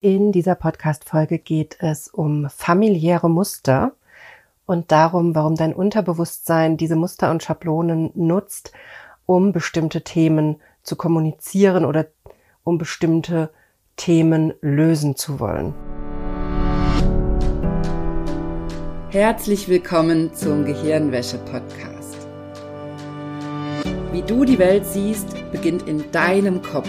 In dieser Podcast-Folge geht es um familiäre Muster und darum, warum dein Unterbewusstsein diese Muster und Schablonen nutzt, um bestimmte Themen zu kommunizieren oder um bestimmte Themen lösen zu wollen. Herzlich willkommen zum Gehirnwäsche-Podcast. Wie du die Welt siehst, beginnt in deinem Kopf.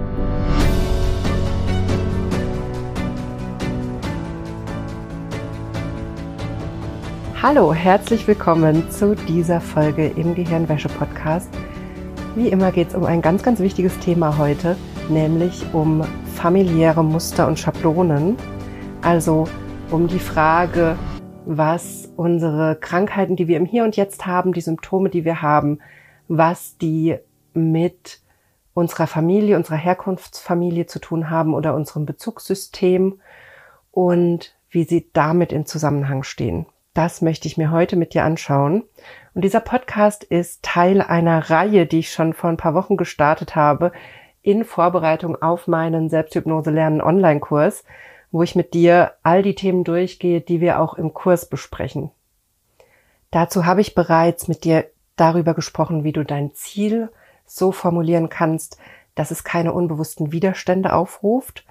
Hallo, herzlich willkommen zu dieser Folge im Gehirnwäsche-Podcast. Wie immer geht es um ein ganz, ganz wichtiges Thema heute, nämlich um familiäre Muster und Schablonen. Also um die Frage, was unsere Krankheiten, die wir im Hier und Jetzt haben, die Symptome, die wir haben, was die mit unserer Familie, unserer Herkunftsfamilie zu tun haben oder unserem Bezugssystem und wie sie damit in Zusammenhang stehen. Das möchte ich mir heute mit dir anschauen. Und dieser Podcast ist Teil einer Reihe, die ich schon vor ein paar Wochen gestartet habe, in Vorbereitung auf meinen Selbsthypnose lernen Online-Kurs, wo ich mit dir all die Themen durchgehe, die wir auch im Kurs besprechen. Dazu habe ich bereits mit dir darüber gesprochen, wie du dein Ziel so formulieren kannst, dass es keine unbewussten Widerstände aufruft,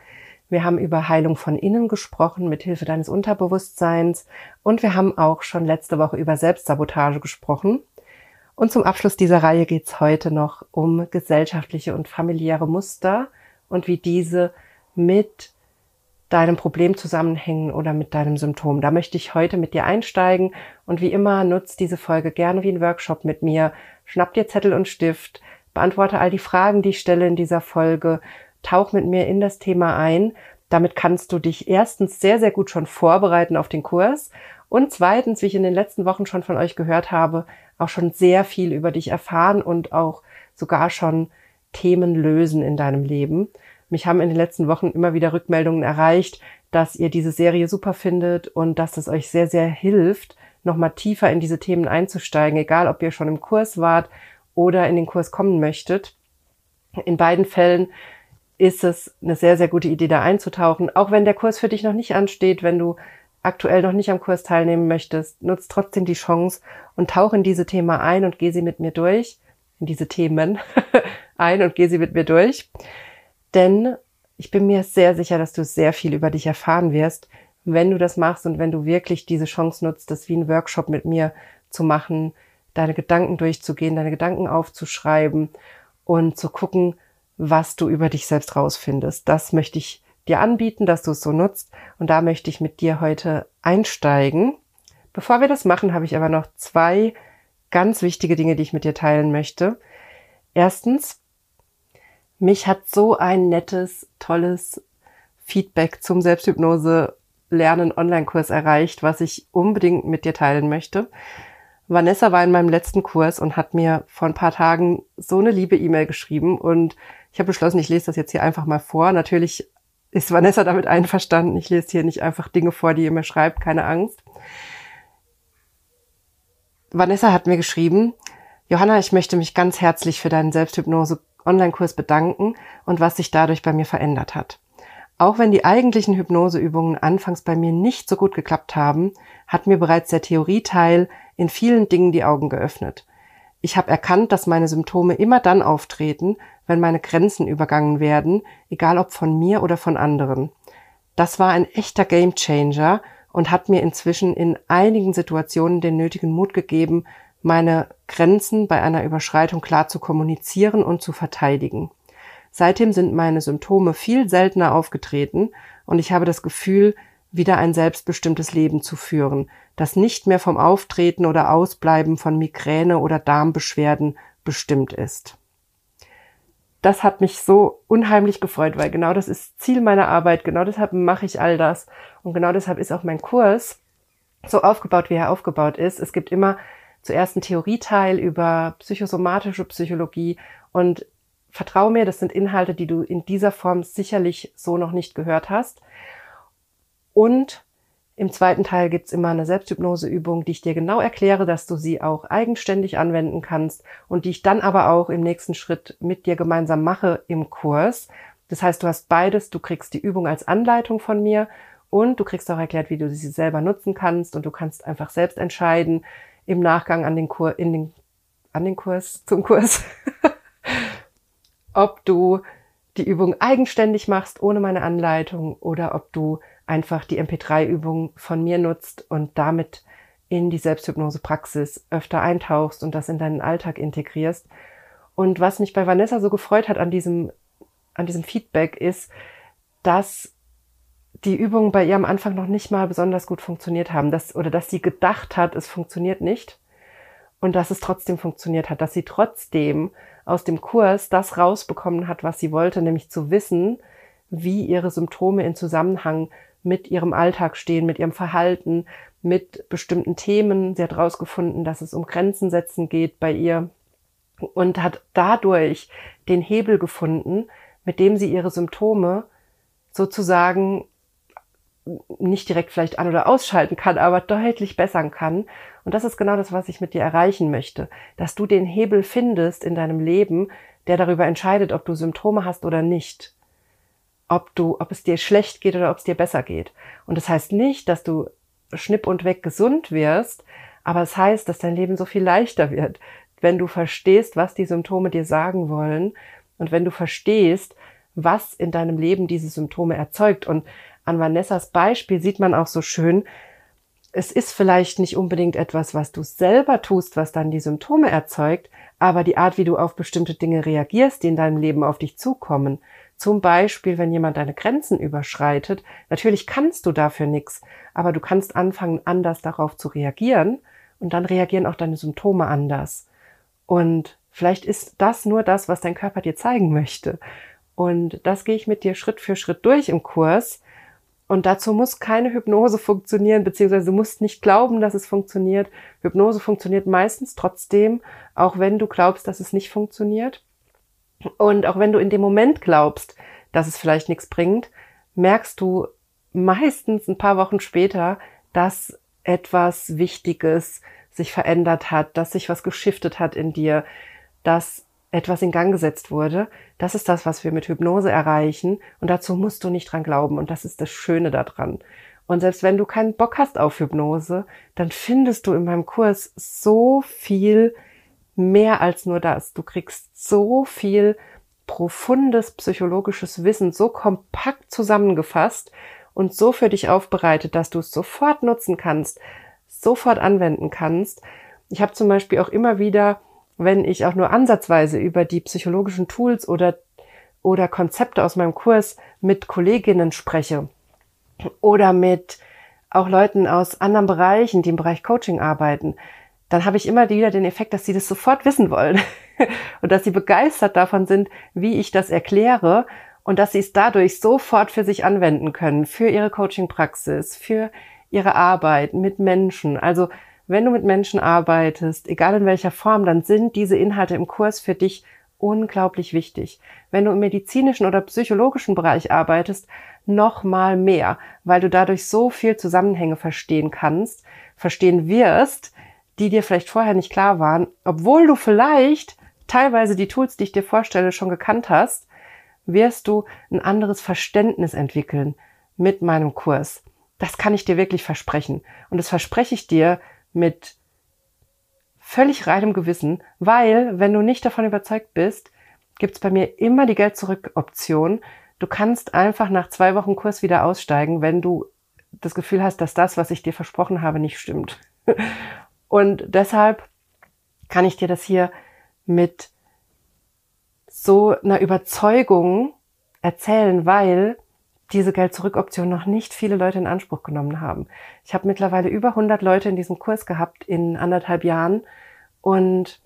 wir haben über Heilung von innen gesprochen mit Hilfe deines Unterbewusstseins und wir haben auch schon letzte Woche über Selbstsabotage gesprochen. Und zum Abschluss dieser Reihe geht es heute noch um gesellschaftliche und familiäre Muster und wie diese mit deinem Problem zusammenhängen oder mit deinem Symptom. Da möchte ich heute mit dir einsteigen und wie immer nutzt diese Folge gerne wie ein Workshop mit mir. Schnapp dir Zettel und Stift, beantworte all die Fragen, die ich stelle in dieser Folge tauch mit mir in das Thema ein. Damit kannst du dich erstens sehr, sehr gut schon vorbereiten auf den Kurs und zweitens, wie ich in den letzten Wochen schon von euch gehört habe, auch schon sehr viel über dich erfahren und auch sogar schon Themen lösen in deinem Leben. Mich haben in den letzten Wochen immer wieder Rückmeldungen erreicht, dass ihr diese Serie super findet und dass es euch sehr, sehr hilft, nochmal tiefer in diese Themen einzusteigen, egal ob ihr schon im Kurs wart oder in den Kurs kommen möchtet. In beiden Fällen ist es eine sehr, sehr gute Idee, da einzutauchen. Auch wenn der Kurs für dich noch nicht ansteht, wenn du aktuell noch nicht am Kurs teilnehmen möchtest, nutzt trotzdem die Chance und tauch in diese Thema ein und geh sie mit mir durch, in diese Themen ein und geh sie mit mir durch. Denn ich bin mir sehr sicher, dass du sehr viel über dich erfahren wirst, wenn du das machst und wenn du wirklich diese Chance nutzt, das wie ein Workshop mit mir zu machen, deine Gedanken durchzugehen, deine Gedanken aufzuschreiben und zu gucken, was du über dich selbst rausfindest. Das möchte ich dir anbieten, dass du es so nutzt. Und da möchte ich mit dir heute einsteigen. Bevor wir das machen, habe ich aber noch zwei ganz wichtige Dinge, die ich mit dir teilen möchte. Erstens, mich hat so ein nettes, tolles Feedback zum Selbsthypnose Lernen Online-Kurs erreicht, was ich unbedingt mit dir teilen möchte. Vanessa war in meinem letzten Kurs und hat mir vor ein paar Tagen so eine liebe E-Mail geschrieben und ich habe beschlossen, ich lese das jetzt hier einfach mal vor. Natürlich ist Vanessa damit einverstanden. Ich lese hier nicht einfach Dinge vor, die ihr mir schreibt, keine Angst. Vanessa hat mir geschrieben, Johanna, ich möchte mich ganz herzlich für deinen Selbsthypnose-Online-Kurs bedanken und was sich dadurch bei mir verändert hat. Auch wenn die eigentlichen Hypnoseübungen anfangs bei mir nicht so gut geklappt haben, hat mir bereits der Theorieteil in vielen Dingen die Augen geöffnet. Ich habe erkannt, dass meine Symptome immer dann auftreten, wenn meine Grenzen übergangen werden, egal ob von mir oder von anderen. Das war ein echter Gamechanger und hat mir inzwischen in einigen Situationen den nötigen Mut gegeben, meine Grenzen bei einer Überschreitung klar zu kommunizieren und zu verteidigen. Seitdem sind meine Symptome viel seltener aufgetreten und ich habe das Gefühl, wieder ein selbstbestimmtes Leben zu führen, das nicht mehr vom Auftreten oder Ausbleiben von Migräne oder Darmbeschwerden bestimmt ist. Das hat mich so unheimlich gefreut, weil genau das ist Ziel meiner Arbeit, genau deshalb mache ich all das und genau deshalb ist auch mein Kurs so aufgebaut, wie er aufgebaut ist. Es gibt immer zuerst einen Theorieteil über psychosomatische Psychologie und vertrau mir, das sind Inhalte, die du in dieser Form sicherlich so noch nicht gehört hast. Und im zweiten Teil gibt's immer eine Selbsthypnoseübung, die ich dir genau erkläre, dass du sie auch eigenständig anwenden kannst und die ich dann aber auch im nächsten Schritt mit dir gemeinsam mache im Kurs. Das heißt, du hast beides, du kriegst die Übung als Anleitung von mir und du kriegst auch erklärt, wie du sie selber nutzen kannst und du kannst einfach selbst entscheiden im Nachgang an den Kurs, in den, an den Kurs, zum Kurs, ob du die Übung eigenständig machst, ohne meine Anleitung oder ob du einfach die MP3-Übung von mir nutzt und damit in die Selbsthypnose-Praxis öfter eintauchst und das in deinen Alltag integrierst. Und was mich bei Vanessa so gefreut hat an diesem, an diesem Feedback ist, dass die Übungen bei ihr am Anfang noch nicht mal besonders gut funktioniert haben, dass, oder dass sie gedacht hat, es funktioniert nicht und dass es trotzdem funktioniert hat, dass sie trotzdem aus dem Kurs das rausbekommen hat, was sie wollte, nämlich zu wissen, wie ihre Symptome in Zusammenhang mit ihrem Alltag stehen, mit ihrem Verhalten, mit bestimmten Themen. Sie hat herausgefunden, dass es um Grenzen setzen geht bei ihr und hat dadurch den Hebel gefunden, mit dem sie ihre Symptome sozusagen nicht direkt vielleicht an- oder ausschalten kann, aber deutlich bessern kann. Und das ist genau das, was ich mit dir erreichen möchte, dass du den Hebel findest in deinem Leben, der darüber entscheidet, ob du Symptome hast oder nicht ob du, ob es dir schlecht geht oder ob es dir besser geht. Und das heißt nicht, dass du schnipp und weg gesund wirst, aber es heißt, dass dein Leben so viel leichter wird, wenn du verstehst, was die Symptome dir sagen wollen und wenn du verstehst, was in deinem Leben diese Symptome erzeugt. Und an Vanessas Beispiel sieht man auch so schön, es ist vielleicht nicht unbedingt etwas, was du selber tust, was dann die Symptome erzeugt, aber die Art, wie du auf bestimmte Dinge reagierst, die in deinem Leben auf dich zukommen, zum Beispiel, wenn jemand deine Grenzen überschreitet, natürlich kannst du dafür nichts, aber du kannst anfangen, anders darauf zu reagieren und dann reagieren auch deine Symptome anders. Und vielleicht ist das nur das, was dein Körper dir zeigen möchte. Und das gehe ich mit dir Schritt für Schritt durch im Kurs. Und dazu muss keine Hypnose funktionieren, beziehungsweise du musst nicht glauben, dass es funktioniert. Hypnose funktioniert meistens trotzdem, auch wenn du glaubst, dass es nicht funktioniert. Und auch wenn du in dem Moment glaubst, dass es vielleicht nichts bringt, merkst du meistens ein paar Wochen später, dass etwas Wichtiges sich verändert hat, dass sich was geschiftet hat in dir, dass etwas in Gang gesetzt wurde. Das ist das, was wir mit Hypnose erreichen. Und dazu musst du nicht dran glauben. Und das ist das Schöne daran. Und selbst wenn du keinen Bock hast auf Hypnose, dann findest du in meinem Kurs so viel mehr als nur das. Du kriegst so viel profundes psychologisches Wissen so kompakt zusammengefasst und so für dich aufbereitet, dass du es sofort nutzen kannst, sofort anwenden kannst. Ich habe zum Beispiel auch immer wieder, wenn ich auch nur ansatzweise über die psychologischen Tools oder, oder Konzepte aus meinem Kurs mit Kolleginnen spreche oder mit auch Leuten aus anderen Bereichen, die im Bereich Coaching arbeiten, dann habe ich immer wieder den Effekt, dass sie das sofort wissen wollen und dass sie begeistert davon sind, wie ich das erkläre und dass sie es dadurch sofort für sich anwenden können, für ihre Coaching-Praxis, für ihre Arbeit mit Menschen. Also wenn du mit Menschen arbeitest, egal in welcher Form, dann sind diese Inhalte im Kurs für dich unglaublich wichtig. Wenn du im medizinischen oder psychologischen Bereich arbeitest, noch mal mehr, weil du dadurch so viel Zusammenhänge verstehen kannst, verstehen wirst, die dir vielleicht vorher nicht klar waren, obwohl du vielleicht teilweise die Tools, die ich dir vorstelle, schon gekannt hast, wirst du ein anderes Verständnis entwickeln mit meinem Kurs. Das kann ich dir wirklich versprechen. Und das verspreche ich dir mit völlig reinem Gewissen, weil, wenn du nicht davon überzeugt bist, gibt es bei mir immer die Geld-Zurück-Option. Du kannst einfach nach zwei Wochen Kurs wieder aussteigen, wenn du das Gefühl hast, dass das, was ich dir versprochen habe, nicht stimmt. Und deshalb kann ich dir das hier mit so einer Überzeugung erzählen, weil diese Geld-Zurück-Option noch nicht viele Leute in Anspruch genommen haben. Ich habe mittlerweile über 100 Leute in diesem Kurs gehabt in anderthalb Jahren und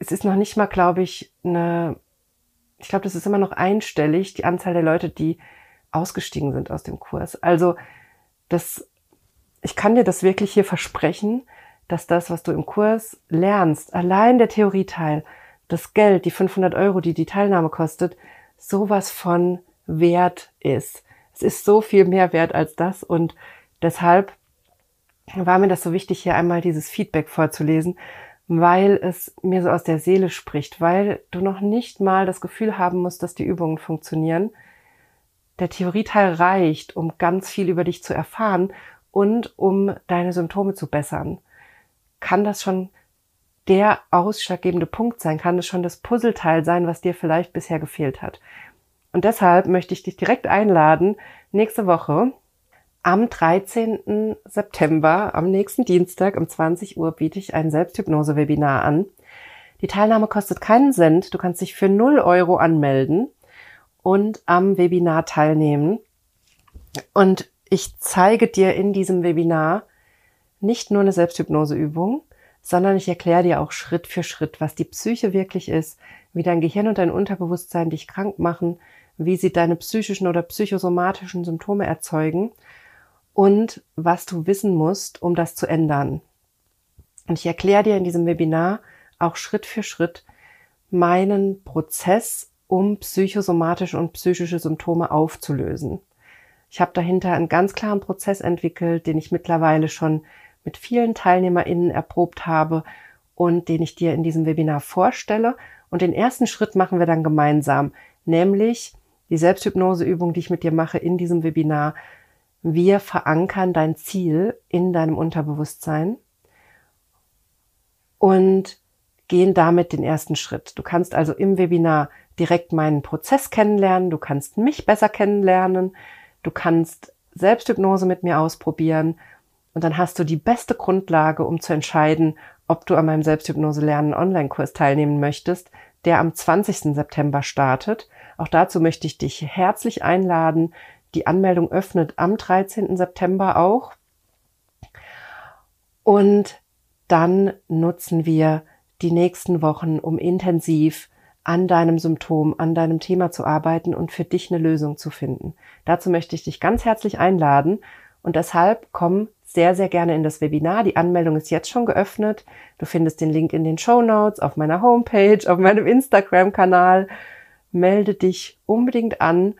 es ist noch nicht mal, glaube ich, eine, ich glaube, das ist immer noch einstellig, die Anzahl der Leute, die ausgestiegen sind aus dem Kurs. Also das ich kann dir das wirklich hier versprechen, dass das, was du im Kurs lernst, allein der Theorieteil, das Geld, die 500 Euro, die die Teilnahme kostet, sowas von wert ist. Es ist so viel mehr wert als das und deshalb war mir das so wichtig, hier einmal dieses Feedback vorzulesen, weil es mir so aus der Seele spricht, weil du noch nicht mal das Gefühl haben musst, dass die Übungen funktionieren. Der Theorieteil reicht, um ganz viel über dich zu erfahren und um deine Symptome zu bessern. Kann das schon der ausschlaggebende Punkt sein? Kann es schon das Puzzleteil sein, was dir vielleicht bisher gefehlt hat? Und deshalb möchte ich dich direkt einladen, nächste Woche am 13. September, am nächsten Dienstag um 20 Uhr biete ich ein Selbsthypnose-Webinar an. Die Teilnahme kostet keinen Cent. Du kannst dich für 0 Euro anmelden und am Webinar teilnehmen. Und ich zeige dir in diesem Webinar nicht nur eine Selbsthypnoseübung, sondern ich erkläre dir auch Schritt für Schritt, was die Psyche wirklich ist, wie dein Gehirn und dein Unterbewusstsein dich krank machen, wie sie deine psychischen oder psychosomatischen Symptome erzeugen und was du wissen musst, um das zu ändern. Und ich erkläre dir in diesem Webinar auch Schritt für Schritt meinen Prozess, um psychosomatische und psychische Symptome aufzulösen. Ich habe dahinter einen ganz klaren Prozess entwickelt, den ich mittlerweile schon mit vielen TeilnehmerInnen erprobt habe und den ich dir in diesem Webinar vorstelle. Und den ersten Schritt machen wir dann gemeinsam, nämlich die Selbsthypnoseübung, die ich mit dir mache in diesem Webinar, wir verankern dein Ziel in deinem Unterbewusstsein und gehen damit den ersten Schritt. Du kannst also im Webinar direkt meinen Prozess kennenlernen, du kannst mich besser kennenlernen, du kannst Selbsthypnose mit mir ausprobieren und dann hast du die beste Grundlage, um zu entscheiden, ob du an meinem Selbsthypnose lernen Online-Kurs teilnehmen möchtest, der am 20. September startet. Auch dazu möchte ich dich herzlich einladen. Die Anmeldung öffnet am 13. September auch. Und dann nutzen wir die nächsten Wochen, um intensiv an deinem Symptom, an deinem Thema zu arbeiten und für dich eine Lösung zu finden. Dazu möchte ich dich ganz herzlich einladen und deshalb komm sehr, sehr gerne in das Webinar. Die Anmeldung ist jetzt schon geöffnet. Du findest den Link in den Show Notes, auf meiner Homepage, auf meinem Instagram-Kanal. Melde dich unbedingt an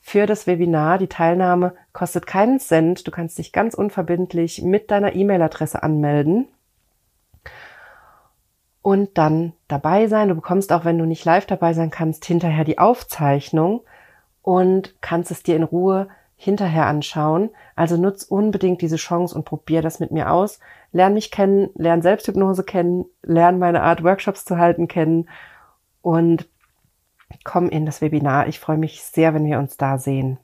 für das Webinar. Die Teilnahme kostet keinen Cent. Du kannst dich ganz unverbindlich mit deiner E-Mail-Adresse anmelden und dann dabei sein. Du bekommst auch, wenn du nicht live dabei sein kannst, hinterher die Aufzeichnung und kannst es dir in Ruhe hinterher anschauen. Also nutz unbedingt diese Chance und probier das mit mir aus. Lern mich kennen, lern Selbsthypnose kennen, lern meine Art Workshops zu halten kennen und komm in das Webinar. Ich freue mich sehr, wenn wir uns da sehen.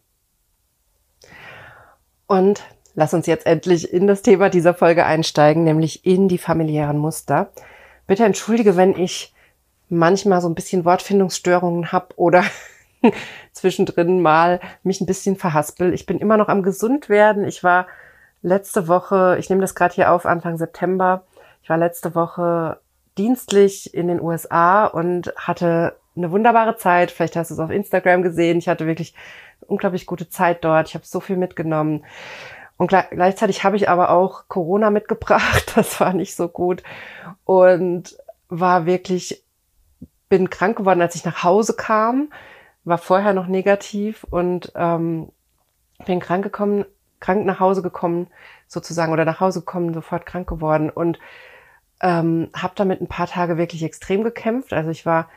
Und lass uns jetzt endlich in das Thema dieser Folge einsteigen, nämlich in die familiären Muster. Bitte entschuldige, wenn ich manchmal so ein bisschen Wortfindungsstörungen habe oder zwischendrin mal mich ein bisschen verhaspel. Ich bin immer noch am gesund werden. Ich war letzte Woche, ich nehme das gerade hier auf, Anfang September, ich war letzte Woche dienstlich in den USA und hatte eine wunderbare Zeit. Vielleicht hast du es auf Instagram gesehen. Ich hatte wirklich unglaublich gute Zeit dort. Ich habe so viel mitgenommen. Und gleichzeitig habe ich aber auch Corona mitgebracht. Das war nicht so gut. Und war wirklich, bin krank geworden, als ich nach Hause kam. War vorher noch negativ und ähm, bin krank gekommen, krank nach Hause gekommen, sozusagen, oder nach Hause gekommen, sofort krank geworden. Und ähm, habe damit ein paar Tage wirklich extrem gekämpft. Also ich war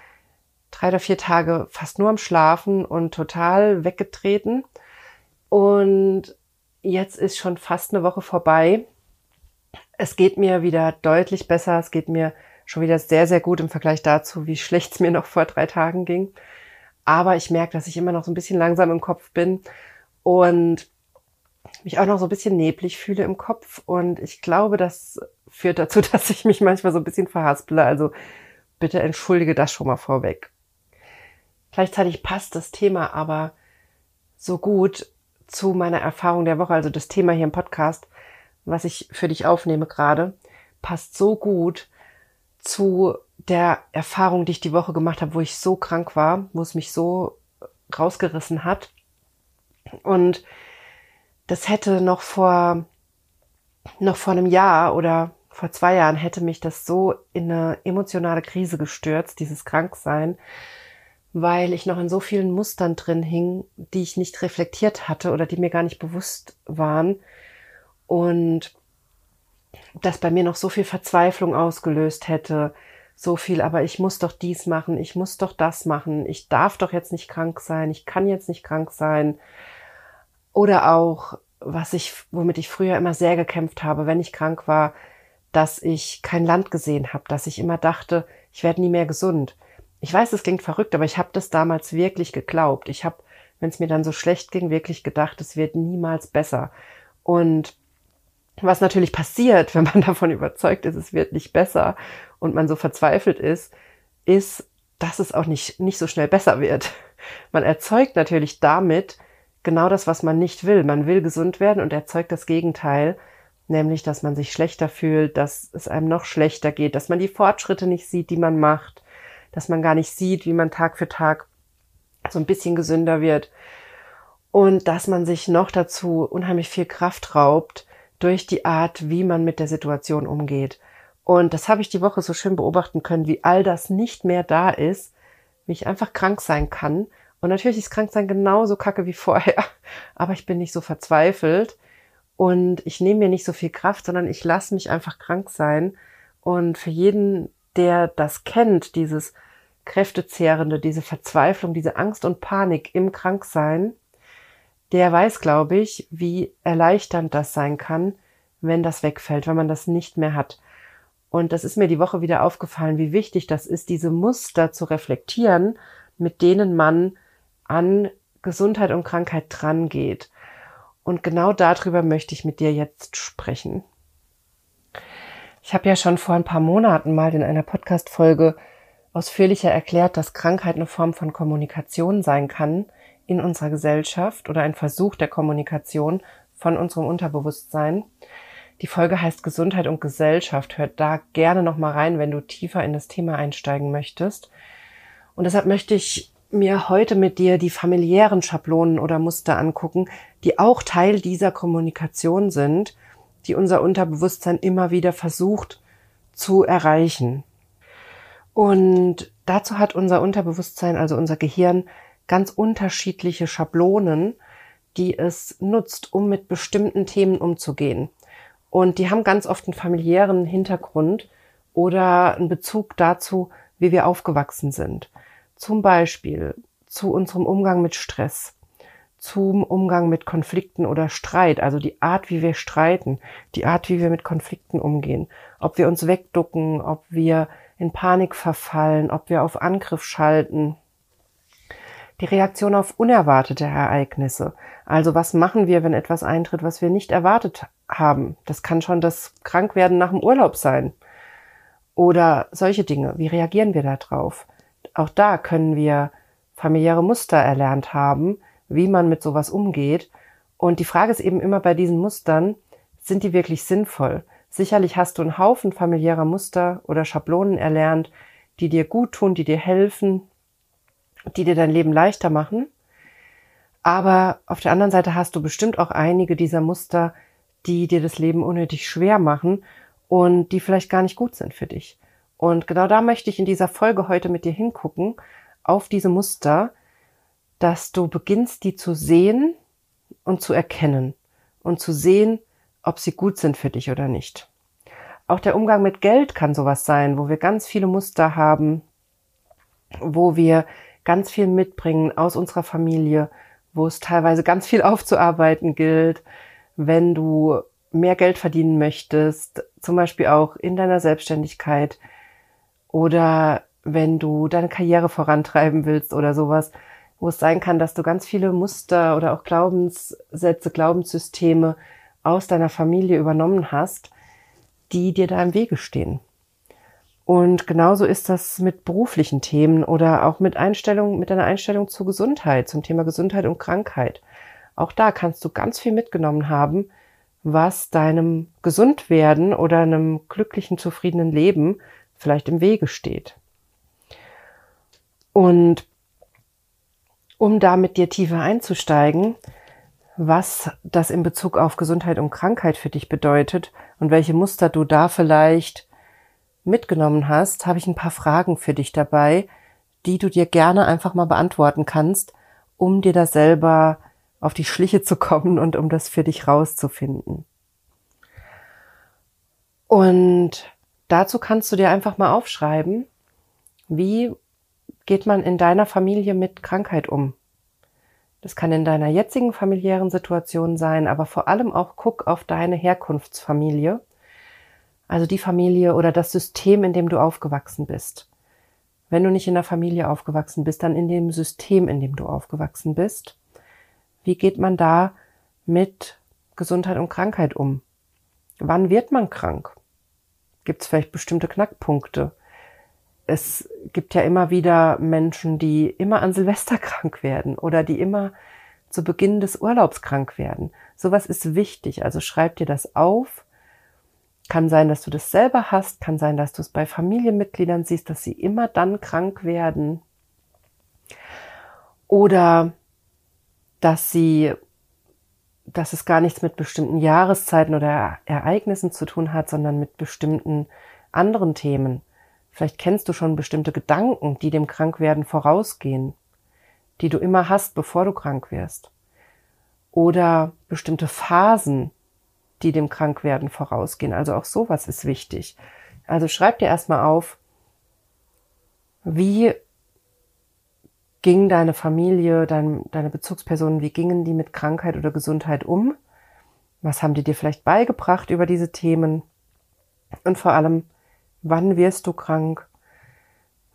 drei oder vier Tage fast nur am Schlafen und total weggetreten. Und jetzt ist schon fast eine Woche vorbei. Es geht mir wieder deutlich besser. Es geht mir schon wieder sehr, sehr gut im Vergleich dazu, wie schlecht es mir noch vor drei Tagen ging. Aber ich merke, dass ich immer noch so ein bisschen langsam im Kopf bin und mich auch noch so ein bisschen neblig fühle im Kopf. Und ich glaube, das führt dazu, dass ich mich manchmal so ein bisschen verhasple. Also bitte entschuldige das schon mal vorweg. Gleichzeitig passt das Thema aber so gut zu meiner Erfahrung der Woche, also das Thema hier im Podcast, was ich für dich aufnehme gerade, passt so gut zu der Erfahrung, die ich die Woche gemacht habe, wo ich so krank war, wo es mich so rausgerissen hat. Und das hätte noch vor, noch vor einem Jahr oder vor zwei Jahren hätte mich das so in eine emotionale Krise gestürzt, dieses Kranksein, weil ich noch in so vielen Mustern drin hing, die ich nicht reflektiert hatte oder die mir gar nicht bewusst waren. Und das bei mir noch so viel Verzweiflung ausgelöst hätte, so viel, aber ich muss doch dies machen, ich muss doch das machen, ich darf doch jetzt nicht krank sein, ich kann jetzt nicht krank sein. Oder auch, was ich, womit ich früher immer sehr gekämpft habe, wenn ich krank war, dass ich kein Land gesehen habe, dass ich immer dachte, ich werde nie mehr gesund. Ich weiß, es klingt verrückt, aber ich habe das damals wirklich geglaubt. Ich habe, wenn es mir dann so schlecht ging, wirklich gedacht, es wird niemals besser. Und was natürlich passiert, wenn man davon überzeugt ist, es wird nicht besser und man so verzweifelt ist, ist, dass es auch nicht, nicht so schnell besser wird. Man erzeugt natürlich damit genau das, was man nicht will. Man will gesund werden und erzeugt das Gegenteil nämlich dass man sich schlechter fühlt, dass es einem noch schlechter geht, dass man die Fortschritte nicht sieht, die man macht, dass man gar nicht sieht, wie man Tag für Tag so ein bisschen gesünder wird und dass man sich noch dazu unheimlich viel Kraft raubt durch die Art, wie man mit der Situation umgeht. Und das habe ich die Woche so schön beobachten können, wie all das nicht mehr da ist, wie ich einfach krank sein kann. Und natürlich ist Kranksein genauso kacke wie vorher, aber ich bin nicht so verzweifelt und ich nehme mir nicht so viel Kraft, sondern ich lasse mich einfach krank sein. Und für jeden, der das kennt, dieses Kräftezehrende, diese Verzweiflung, diese Angst und Panik im Kranksein, der weiß, glaube ich, wie erleichternd das sein kann, wenn das wegfällt, wenn man das nicht mehr hat. Und das ist mir die Woche wieder aufgefallen, wie wichtig das ist, diese Muster zu reflektieren, mit denen man an Gesundheit und Krankheit drangeht. Und genau darüber möchte ich mit dir jetzt sprechen. Ich habe ja schon vor ein paar Monaten mal in einer Podcast-Folge ausführlicher erklärt, dass Krankheit eine Form von Kommunikation sein kann in unserer Gesellschaft oder ein Versuch der Kommunikation von unserem Unterbewusstsein. Die Folge heißt Gesundheit und Gesellschaft. Hört da gerne nochmal rein, wenn du tiefer in das Thema einsteigen möchtest. Und deshalb möchte ich mir heute mit dir die familiären Schablonen oder Muster angucken, die auch Teil dieser Kommunikation sind, die unser Unterbewusstsein immer wieder versucht zu erreichen. Und dazu hat unser Unterbewusstsein, also unser Gehirn, ganz unterschiedliche Schablonen, die es nutzt, um mit bestimmten Themen umzugehen. Und die haben ganz oft einen familiären Hintergrund oder einen Bezug dazu, wie wir aufgewachsen sind. Zum Beispiel zu unserem Umgang mit Stress, zum Umgang mit Konflikten oder Streit, also die Art, wie wir streiten, die Art, wie wir mit Konflikten umgehen, ob wir uns wegducken, ob wir in Panik verfallen, ob wir auf Angriff schalten. Die Reaktion auf unerwartete Ereignisse. Also was machen wir, wenn etwas eintritt, was wir nicht erwartet haben? Das kann schon das Krankwerden nach dem Urlaub sein. Oder solche Dinge. Wie reagieren wir da drauf? Auch da können wir familiäre Muster erlernt haben, wie man mit sowas umgeht. Und die Frage ist eben immer bei diesen Mustern, sind die wirklich sinnvoll? Sicherlich hast du einen Haufen familiärer Muster oder Schablonen erlernt, die dir gut tun, die dir helfen, die dir dein Leben leichter machen. Aber auf der anderen Seite hast du bestimmt auch einige dieser Muster, die dir das Leben unnötig schwer machen und die vielleicht gar nicht gut sind für dich. Und genau da möchte ich in dieser Folge heute mit dir hingucken, auf diese Muster, dass du beginnst, die zu sehen und zu erkennen und zu sehen, ob sie gut sind für dich oder nicht. Auch der Umgang mit Geld kann sowas sein, wo wir ganz viele Muster haben, wo wir ganz viel mitbringen aus unserer Familie, wo es teilweise ganz viel aufzuarbeiten gilt, wenn du mehr Geld verdienen möchtest, zum Beispiel auch in deiner Selbstständigkeit, oder wenn du deine Karriere vorantreiben willst oder sowas, wo es sein kann, dass du ganz viele Muster oder auch Glaubenssätze, Glaubenssysteme aus deiner Familie übernommen hast, die dir da im Wege stehen. Und genauso ist das mit beruflichen Themen oder auch mit Einstellung, mit deiner Einstellung zur Gesundheit, zum Thema Gesundheit und Krankheit. Auch da kannst du ganz viel mitgenommen haben, was deinem Gesundwerden oder einem glücklichen, zufriedenen Leben vielleicht im Wege steht. Und um da mit dir tiefer einzusteigen, was das in Bezug auf Gesundheit und Krankheit für dich bedeutet und welche Muster du da vielleicht mitgenommen hast, habe ich ein paar Fragen für dich dabei, die du dir gerne einfach mal beantworten kannst, um dir da selber auf die Schliche zu kommen und um das für dich rauszufinden. Und dazu kannst du dir einfach mal aufschreiben, wie geht man in deiner Familie mit Krankheit um? Das kann in deiner jetzigen familiären Situation sein, aber vor allem auch guck auf deine Herkunftsfamilie, also die Familie oder das System, in dem du aufgewachsen bist. Wenn du nicht in der Familie aufgewachsen bist, dann in dem System, in dem du aufgewachsen bist. Wie geht man da mit Gesundheit und Krankheit um? Wann wird man krank? Gibt es vielleicht bestimmte Knackpunkte? Es gibt ja immer wieder Menschen, die immer an Silvester krank werden oder die immer zu Beginn des Urlaubs krank werden. Sowas ist wichtig. Also schreib dir das auf. Kann sein, dass du das selber hast. Kann sein, dass du es bei Familienmitgliedern siehst, dass sie immer dann krank werden. Oder dass sie, dass es gar nichts mit bestimmten Jahreszeiten oder Ereignissen zu tun hat, sondern mit bestimmten anderen Themen. Vielleicht kennst du schon bestimmte Gedanken, die dem Krankwerden vorausgehen, die du immer hast, bevor du krank wirst. Oder bestimmte Phasen, die dem Krankwerden vorausgehen. Also auch sowas ist wichtig. Also schreib dir erstmal auf, wie ging deine Familie, dein, deine Bezugspersonen, wie gingen die mit Krankheit oder Gesundheit um? Was haben die dir vielleicht beigebracht über diese Themen? Und vor allem, Wann wirst du krank?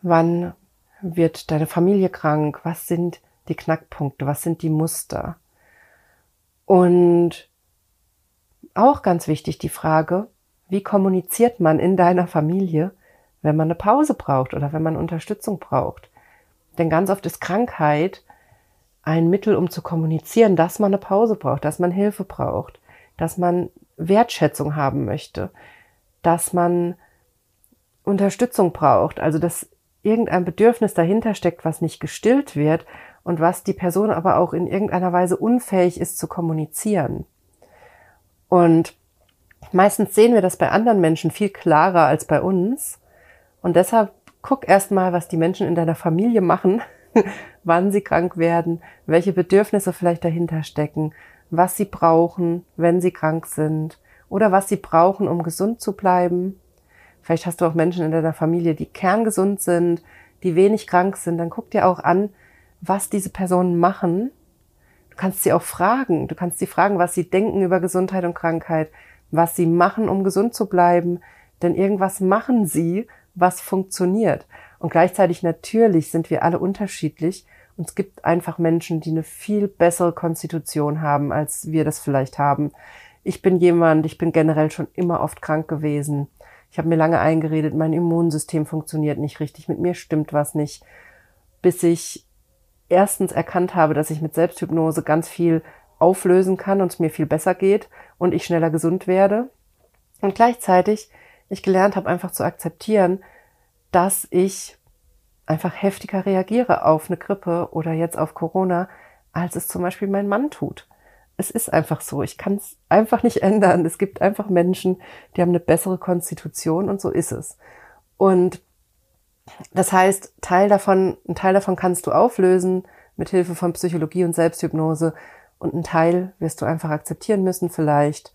Wann wird deine Familie krank? Was sind die Knackpunkte? Was sind die Muster? Und auch ganz wichtig die Frage, wie kommuniziert man in deiner Familie, wenn man eine Pause braucht oder wenn man Unterstützung braucht? Denn ganz oft ist Krankheit ein Mittel, um zu kommunizieren, dass man eine Pause braucht, dass man Hilfe braucht, dass man Wertschätzung haben möchte, dass man Unterstützung braucht, also dass irgendein Bedürfnis dahinter steckt, was nicht gestillt wird und was die Person aber auch in irgendeiner Weise unfähig ist zu kommunizieren. Und meistens sehen wir das bei anderen Menschen viel klarer als bei uns. Und deshalb guck erstmal, was die Menschen in deiner Familie machen, wann sie krank werden, welche Bedürfnisse vielleicht dahinter stecken, was sie brauchen, wenn sie krank sind oder was sie brauchen, um gesund zu bleiben Vielleicht hast du auch Menschen in deiner Familie, die kerngesund sind, die wenig krank sind. Dann guck dir auch an, was diese Personen machen. Du kannst sie auch fragen. Du kannst sie fragen, was sie denken über Gesundheit und Krankheit, was sie machen, um gesund zu bleiben. Denn irgendwas machen sie, was funktioniert. Und gleichzeitig natürlich sind wir alle unterschiedlich. Und es gibt einfach Menschen, die eine viel bessere Konstitution haben, als wir das vielleicht haben. Ich bin jemand, ich bin generell schon immer oft krank gewesen. Ich habe mir lange eingeredet, mein Immunsystem funktioniert nicht richtig, mit mir stimmt was nicht, bis ich erstens erkannt habe, dass ich mit Selbsthypnose ganz viel auflösen kann und es mir viel besser geht und ich schneller gesund werde. Und gleichzeitig ich gelernt habe, einfach zu akzeptieren, dass ich einfach heftiger reagiere auf eine Grippe oder jetzt auf Corona, als es zum Beispiel mein Mann tut es ist einfach so. Ich kann es einfach nicht ändern. Es gibt einfach Menschen, die haben eine bessere Konstitution und so ist es. Und das heißt, Teil davon, ein Teil davon kannst du auflösen mit Hilfe von Psychologie und Selbsthypnose und ein Teil wirst du einfach akzeptieren müssen vielleicht.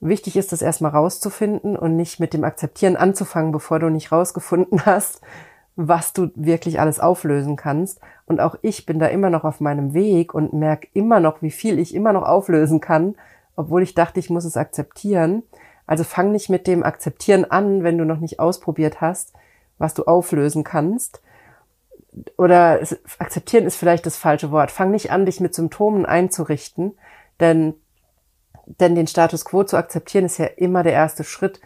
Wichtig ist es erstmal rauszufinden und nicht mit dem Akzeptieren anzufangen, bevor du nicht rausgefunden hast, was du wirklich alles auflösen kannst. Und auch ich bin da immer noch auf meinem Weg und merke immer noch, wie viel ich immer noch auflösen kann, obwohl ich dachte, ich muss es akzeptieren. Also fang nicht mit dem Akzeptieren an, wenn du noch nicht ausprobiert hast, was du auflösen kannst. Oder akzeptieren ist vielleicht das falsche Wort. Fang nicht an, dich mit Symptomen einzurichten, denn, denn den Status quo zu akzeptieren ist ja immer der erste Schritt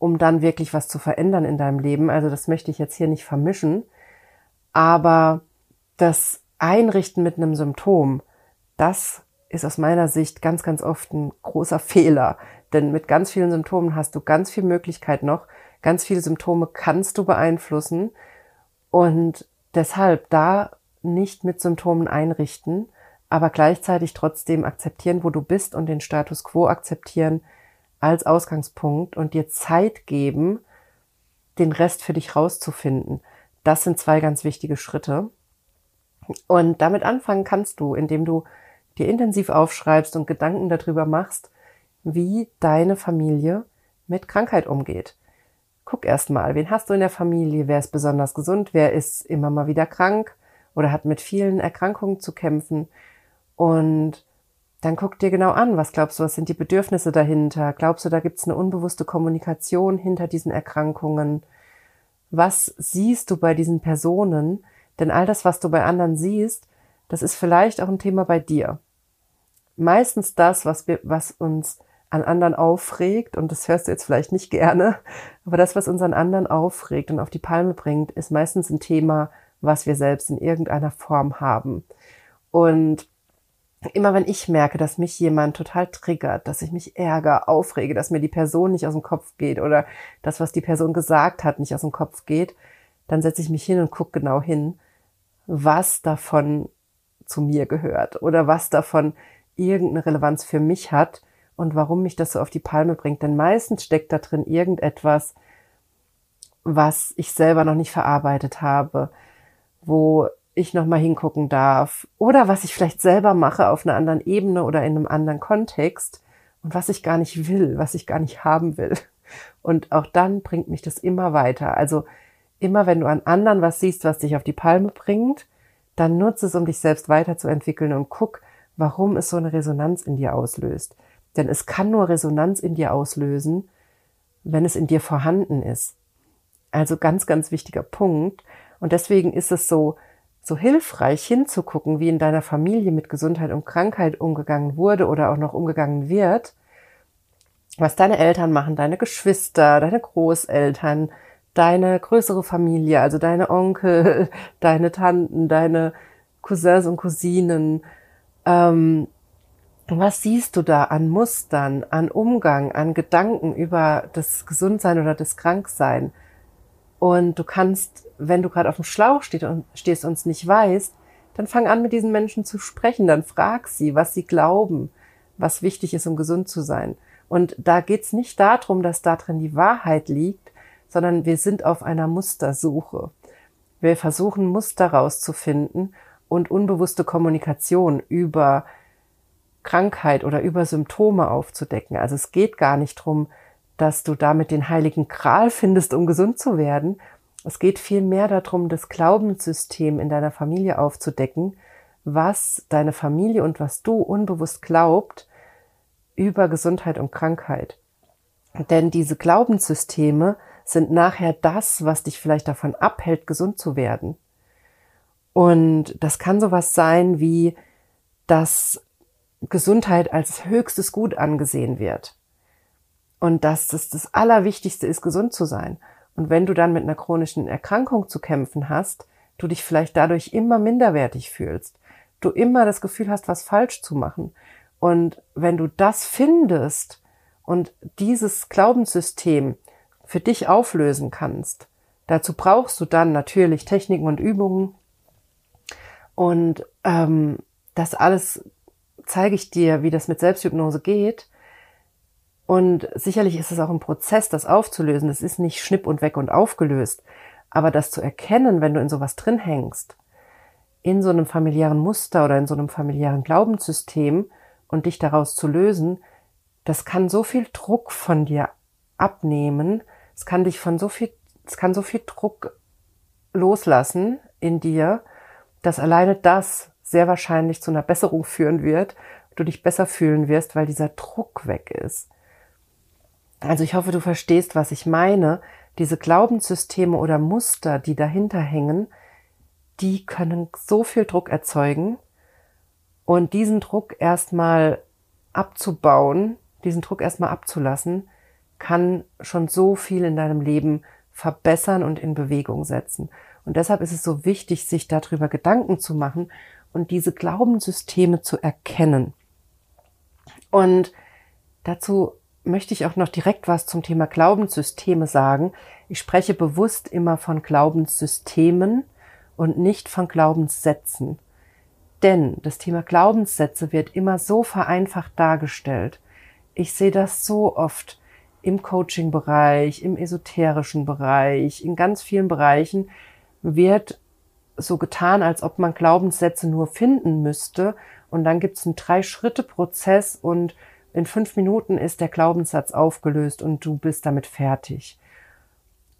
um dann wirklich was zu verändern in deinem Leben. Also das möchte ich jetzt hier nicht vermischen. Aber das Einrichten mit einem Symptom, das ist aus meiner Sicht ganz, ganz oft ein großer Fehler. Denn mit ganz vielen Symptomen hast du ganz viel Möglichkeit noch. Ganz viele Symptome kannst du beeinflussen. Und deshalb da nicht mit Symptomen einrichten, aber gleichzeitig trotzdem akzeptieren, wo du bist und den Status quo akzeptieren, als Ausgangspunkt und dir Zeit geben, den Rest für dich rauszufinden. Das sind zwei ganz wichtige Schritte. Und damit anfangen kannst du, indem du dir intensiv aufschreibst und Gedanken darüber machst, wie deine Familie mit Krankheit umgeht. Guck erst mal, wen hast du in der Familie? Wer ist besonders gesund? Wer ist immer mal wieder krank oder hat mit vielen Erkrankungen zu kämpfen? Und dann guck dir genau an, was glaubst du, was sind die Bedürfnisse dahinter? Glaubst du, da gibt es eine unbewusste Kommunikation hinter diesen Erkrankungen? Was siehst du bei diesen Personen? Denn all das, was du bei anderen siehst, das ist vielleicht auch ein Thema bei dir. Meistens das, was, wir, was uns an anderen aufregt, und das hörst du jetzt vielleicht nicht gerne, aber das, was uns an anderen aufregt und auf die Palme bringt, ist meistens ein Thema, was wir selbst in irgendeiner Form haben. Und immer wenn ich merke, dass mich jemand total triggert, dass ich mich ärger, aufrege, dass mir die Person nicht aus dem Kopf geht oder das, was die Person gesagt hat, nicht aus dem Kopf geht, dann setze ich mich hin und gucke genau hin, was davon zu mir gehört oder was davon irgendeine Relevanz für mich hat und warum mich das so auf die Palme bringt. Denn meistens steckt da drin irgendetwas, was ich selber noch nicht verarbeitet habe, wo ich nochmal hingucken darf oder was ich vielleicht selber mache auf einer anderen Ebene oder in einem anderen Kontext und was ich gar nicht will, was ich gar nicht haben will. Und auch dann bringt mich das immer weiter. Also immer wenn du an anderen was siehst, was dich auf die Palme bringt, dann nutze es, um dich selbst weiterzuentwickeln und guck, warum es so eine Resonanz in dir auslöst. Denn es kann nur Resonanz in dir auslösen, wenn es in dir vorhanden ist. Also ganz, ganz wichtiger Punkt. Und deswegen ist es so, so hilfreich hinzugucken, wie in deiner Familie mit Gesundheit und Krankheit umgegangen wurde oder auch noch umgegangen wird, was deine Eltern machen, deine Geschwister, deine Großeltern, deine größere Familie, also deine Onkel, deine Tanten, deine Cousins und Cousinen. Ähm, was siehst du da an Mustern, an Umgang, an Gedanken über das Gesundsein oder das Kranksein? Und du kannst, wenn du gerade auf dem Schlauch stehst und, stehst und es nicht weißt, dann fang an, mit diesen Menschen zu sprechen. Dann frag sie, was sie glauben, was wichtig ist, um gesund zu sein. Und da geht's nicht darum, dass da drin die Wahrheit liegt, sondern wir sind auf einer Mustersuche. Wir versuchen Muster rauszufinden und unbewusste Kommunikation über Krankheit oder über Symptome aufzudecken. Also es geht gar nicht drum, dass du damit den heiligen Kral findest, um gesund zu werden. Es geht vielmehr darum, das Glaubenssystem in deiner Familie aufzudecken, was deine Familie und was du unbewusst glaubt über Gesundheit und Krankheit. Denn diese Glaubenssysteme sind nachher das, was dich vielleicht davon abhält, gesund zu werden. Und das kann sowas sein wie, dass Gesundheit als höchstes Gut angesehen wird und dass es das Allerwichtigste ist, gesund zu sein. Und wenn du dann mit einer chronischen Erkrankung zu kämpfen hast, du dich vielleicht dadurch immer minderwertig fühlst, du immer das Gefühl hast, was falsch zu machen. Und wenn du das findest und dieses Glaubenssystem für dich auflösen kannst, dazu brauchst du dann natürlich Techniken und Übungen. Und ähm, das alles zeige ich dir, wie das mit Selbsthypnose geht. Und sicherlich ist es auch ein Prozess, das aufzulösen. Das ist nicht schnipp und weg und aufgelöst. Aber das zu erkennen, wenn du in sowas drin hängst, in so einem familiären Muster oder in so einem familiären Glaubenssystem und dich daraus zu lösen, das kann so viel Druck von dir abnehmen. Es kann dich von so viel, es kann so viel Druck loslassen in dir, dass alleine das sehr wahrscheinlich zu einer Besserung führen wird, du dich besser fühlen wirst, weil dieser Druck weg ist. Also ich hoffe, du verstehst, was ich meine. Diese Glaubenssysteme oder Muster, die dahinter hängen, die können so viel Druck erzeugen. Und diesen Druck erstmal abzubauen, diesen Druck erstmal abzulassen, kann schon so viel in deinem Leben verbessern und in Bewegung setzen. Und deshalb ist es so wichtig, sich darüber Gedanken zu machen und diese Glaubenssysteme zu erkennen. Und dazu möchte ich auch noch direkt was zum Thema Glaubenssysteme sagen. Ich spreche bewusst immer von Glaubenssystemen und nicht von Glaubenssätzen. Denn das Thema Glaubenssätze wird immer so vereinfacht dargestellt. Ich sehe das so oft im Coaching-Bereich, im esoterischen Bereich, in ganz vielen Bereichen wird so getan, als ob man Glaubenssätze nur finden müsste und dann gibt es einen Drei-Schritte-Prozess und in fünf Minuten ist der Glaubenssatz aufgelöst und du bist damit fertig.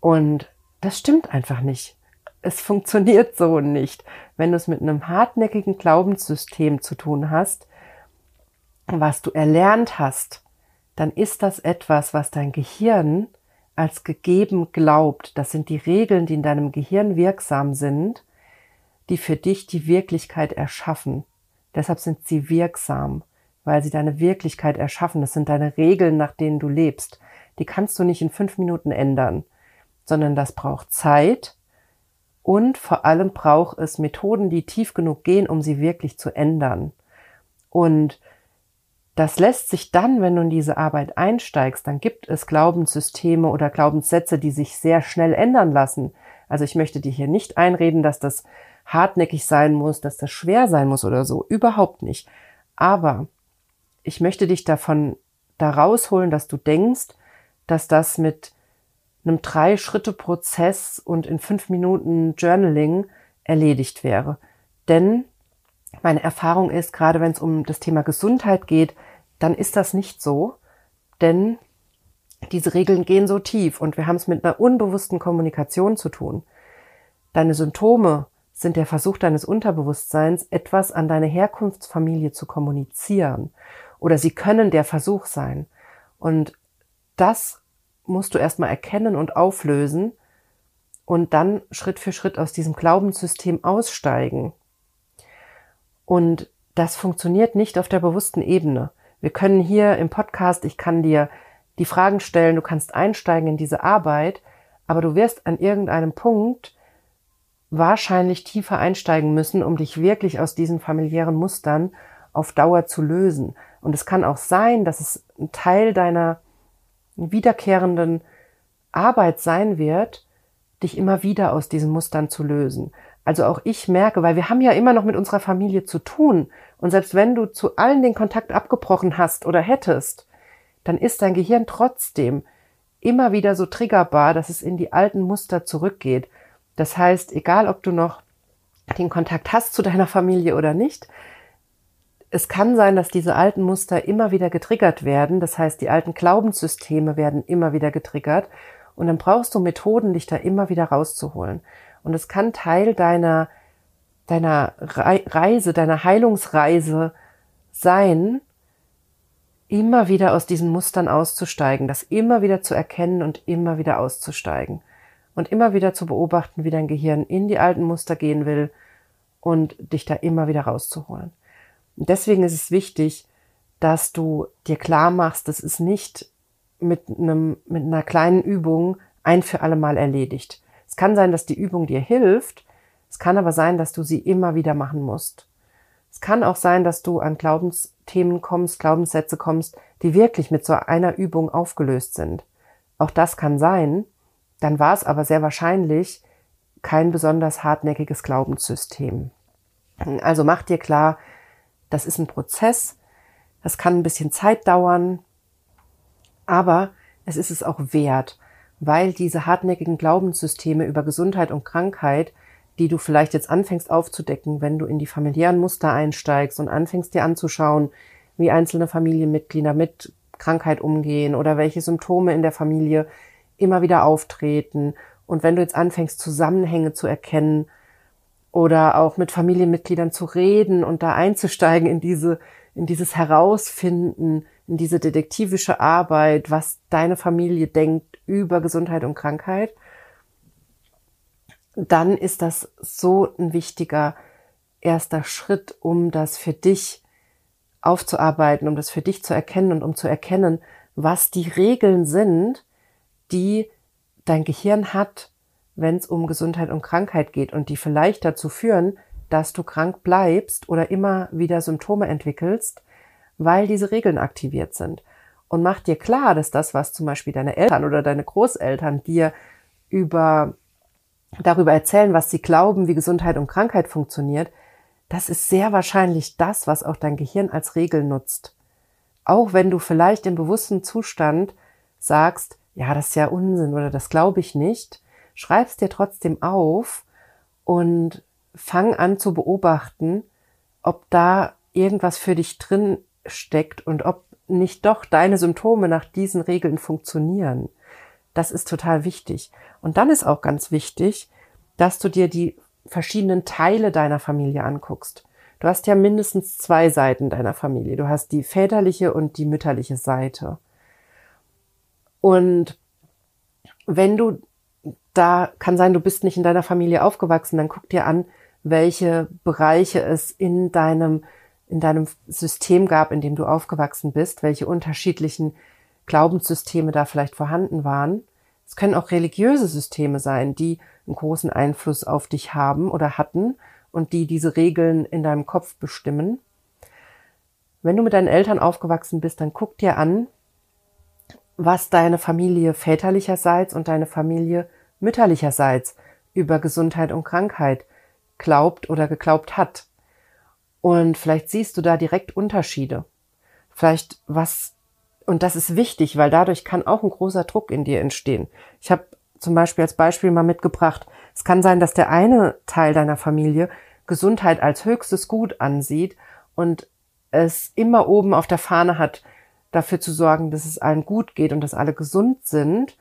Und das stimmt einfach nicht. Es funktioniert so nicht. Wenn du es mit einem hartnäckigen Glaubenssystem zu tun hast, was du erlernt hast, dann ist das etwas, was dein Gehirn als gegeben glaubt. Das sind die Regeln, die in deinem Gehirn wirksam sind, die für dich die Wirklichkeit erschaffen. Deshalb sind sie wirksam, weil sie deine Wirklichkeit erschaffen. Das sind deine Regeln, nach denen du lebst. Die kannst du nicht in fünf Minuten ändern, sondern das braucht Zeit und vor allem braucht es Methoden, die tief genug gehen, um sie wirklich zu ändern. Und das lässt sich dann, wenn du in diese Arbeit einsteigst, dann gibt es Glaubenssysteme oder Glaubenssätze, die sich sehr schnell ändern lassen. Also ich möchte dir hier nicht einreden, dass das hartnäckig sein muss, dass das schwer sein muss oder so. Überhaupt nicht. Aber ich möchte dich davon da rausholen, dass du denkst, dass das mit einem Drei-Schritte-Prozess und in fünf Minuten Journaling erledigt wäre. Denn meine Erfahrung ist, gerade wenn es um das Thema Gesundheit geht, dann ist das nicht so, denn diese Regeln gehen so tief und wir haben es mit einer unbewussten Kommunikation zu tun. Deine Symptome sind der Versuch deines Unterbewusstseins, etwas an deine Herkunftsfamilie zu kommunizieren. Oder sie können der Versuch sein. Und das musst du erstmal erkennen und auflösen und dann Schritt für Schritt aus diesem Glaubenssystem aussteigen. Und das funktioniert nicht auf der bewussten Ebene. Wir können hier im Podcast, ich kann dir die Fragen stellen, du kannst einsteigen in diese Arbeit, aber du wirst an irgendeinem Punkt wahrscheinlich tiefer einsteigen müssen, um dich wirklich aus diesen familiären Mustern auf Dauer zu lösen. Und es kann auch sein, dass es ein Teil deiner wiederkehrenden Arbeit sein wird, dich immer wieder aus diesen Mustern zu lösen. Also auch ich merke, weil wir haben ja immer noch mit unserer Familie zu tun. Und selbst wenn du zu allen den Kontakt abgebrochen hast oder hättest, dann ist dein Gehirn trotzdem immer wieder so triggerbar, dass es in die alten Muster zurückgeht. Das heißt, egal ob du noch den Kontakt hast zu deiner Familie oder nicht, es kann sein, dass diese alten Muster immer wieder getriggert werden. Das heißt, die alten Glaubenssysteme werden immer wieder getriggert. Und dann brauchst du Methoden, dich da immer wieder rauszuholen. Und es kann Teil deiner, deiner Reise, deiner Heilungsreise sein, immer wieder aus diesen Mustern auszusteigen, das immer wieder zu erkennen und immer wieder auszusteigen und immer wieder zu beobachten, wie dein Gehirn in die alten Muster gehen will und dich da immer wieder rauszuholen. Und deswegen ist es wichtig, dass du dir klar machst, das ist nicht mit einem, mit einer kleinen Übung ein für alle Mal erledigt. Es kann sein, dass die Übung dir hilft. Es kann aber sein, dass du sie immer wieder machen musst. Es kann auch sein, dass du an Glaubensthemen kommst, Glaubenssätze kommst, die wirklich mit so einer Übung aufgelöst sind. Auch das kann sein. Dann war es aber sehr wahrscheinlich kein besonders hartnäckiges Glaubenssystem. Also mach dir klar, das ist ein Prozess, das kann ein bisschen Zeit dauern, aber es ist es auch wert, weil diese hartnäckigen Glaubenssysteme über Gesundheit und Krankheit, die du vielleicht jetzt anfängst aufzudecken, wenn du in die familiären Muster einsteigst und anfängst dir anzuschauen, wie einzelne Familienmitglieder mit Krankheit umgehen oder welche Symptome in der Familie immer wieder auftreten. Und wenn du jetzt anfängst, Zusammenhänge zu erkennen oder auch mit Familienmitgliedern zu reden und da einzusteigen in diese, in dieses Herausfinden, in diese detektivische Arbeit, was deine Familie denkt über Gesundheit und Krankheit, dann ist das so ein wichtiger erster Schritt, um das für dich aufzuarbeiten, um das für dich zu erkennen und um zu erkennen, was die Regeln sind, die dein Gehirn hat, wenn es um Gesundheit und Krankheit geht und die vielleicht dazu führen, dass du krank bleibst oder immer wieder Symptome entwickelst, weil diese Regeln aktiviert sind. Und mach dir klar, dass das, was zum Beispiel deine Eltern oder deine Großeltern dir über, darüber erzählen, was sie glauben, wie Gesundheit und Krankheit funktioniert, das ist sehr wahrscheinlich das, was auch dein Gehirn als Regel nutzt. auch wenn du vielleicht im bewussten Zustand sagst, ja, das ist ja Unsinn oder das glaube ich nicht, schreib's dir trotzdem auf und fang an zu beobachten, ob da irgendwas für dich drin steckt und ob nicht doch deine Symptome nach diesen Regeln funktionieren. Das ist total wichtig. Und dann ist auch ganz wichtig, dass du dir die verschiedenen Teile deiner Familie anguckst. Du hast ja mindestens zwei Seiten deiner Familie. Du hast die väterliche und die mütterliche Seite. Und wenn du da kann sein, du bist nicht in deiner Familie aufgewachsen, dann guck dir an, welche Bereiche es in deinem in deinem System gab, in dem du aufgewachsen bist, welche unterschiedlichen Glaubenssysteme da vielleicht vorhanden waren. Es können auch religiöse Systeme sein, die einen großen Einfluss auf dich haben oder hatten und die diese Regeln in deinem Kopf bestimmen. Wenn du mit deinen Eltern aufgewachsen bist, dann guck dir an, was deine Familie väterlicherseits und deine Familie mütterlicherseits über Gesundheit und Krankheit glaubt oder geglaubt hat. Und vielleicht siehst du da direkt Unterschiede. Vielleicht was, und das ist wichtig, weil dadurch kann auch ein großer Druck in dir entstehen. Ich habe zum Beispiel als Beispiel mal mitgebracht, es kann sein, dass der eine Teil deiner Familie Gesundheit als höchstes Gut ansieht und es immer oben auf der Fahne hat, dafür zu sorgen, dass es allen gut geht und dass alle gesund sind.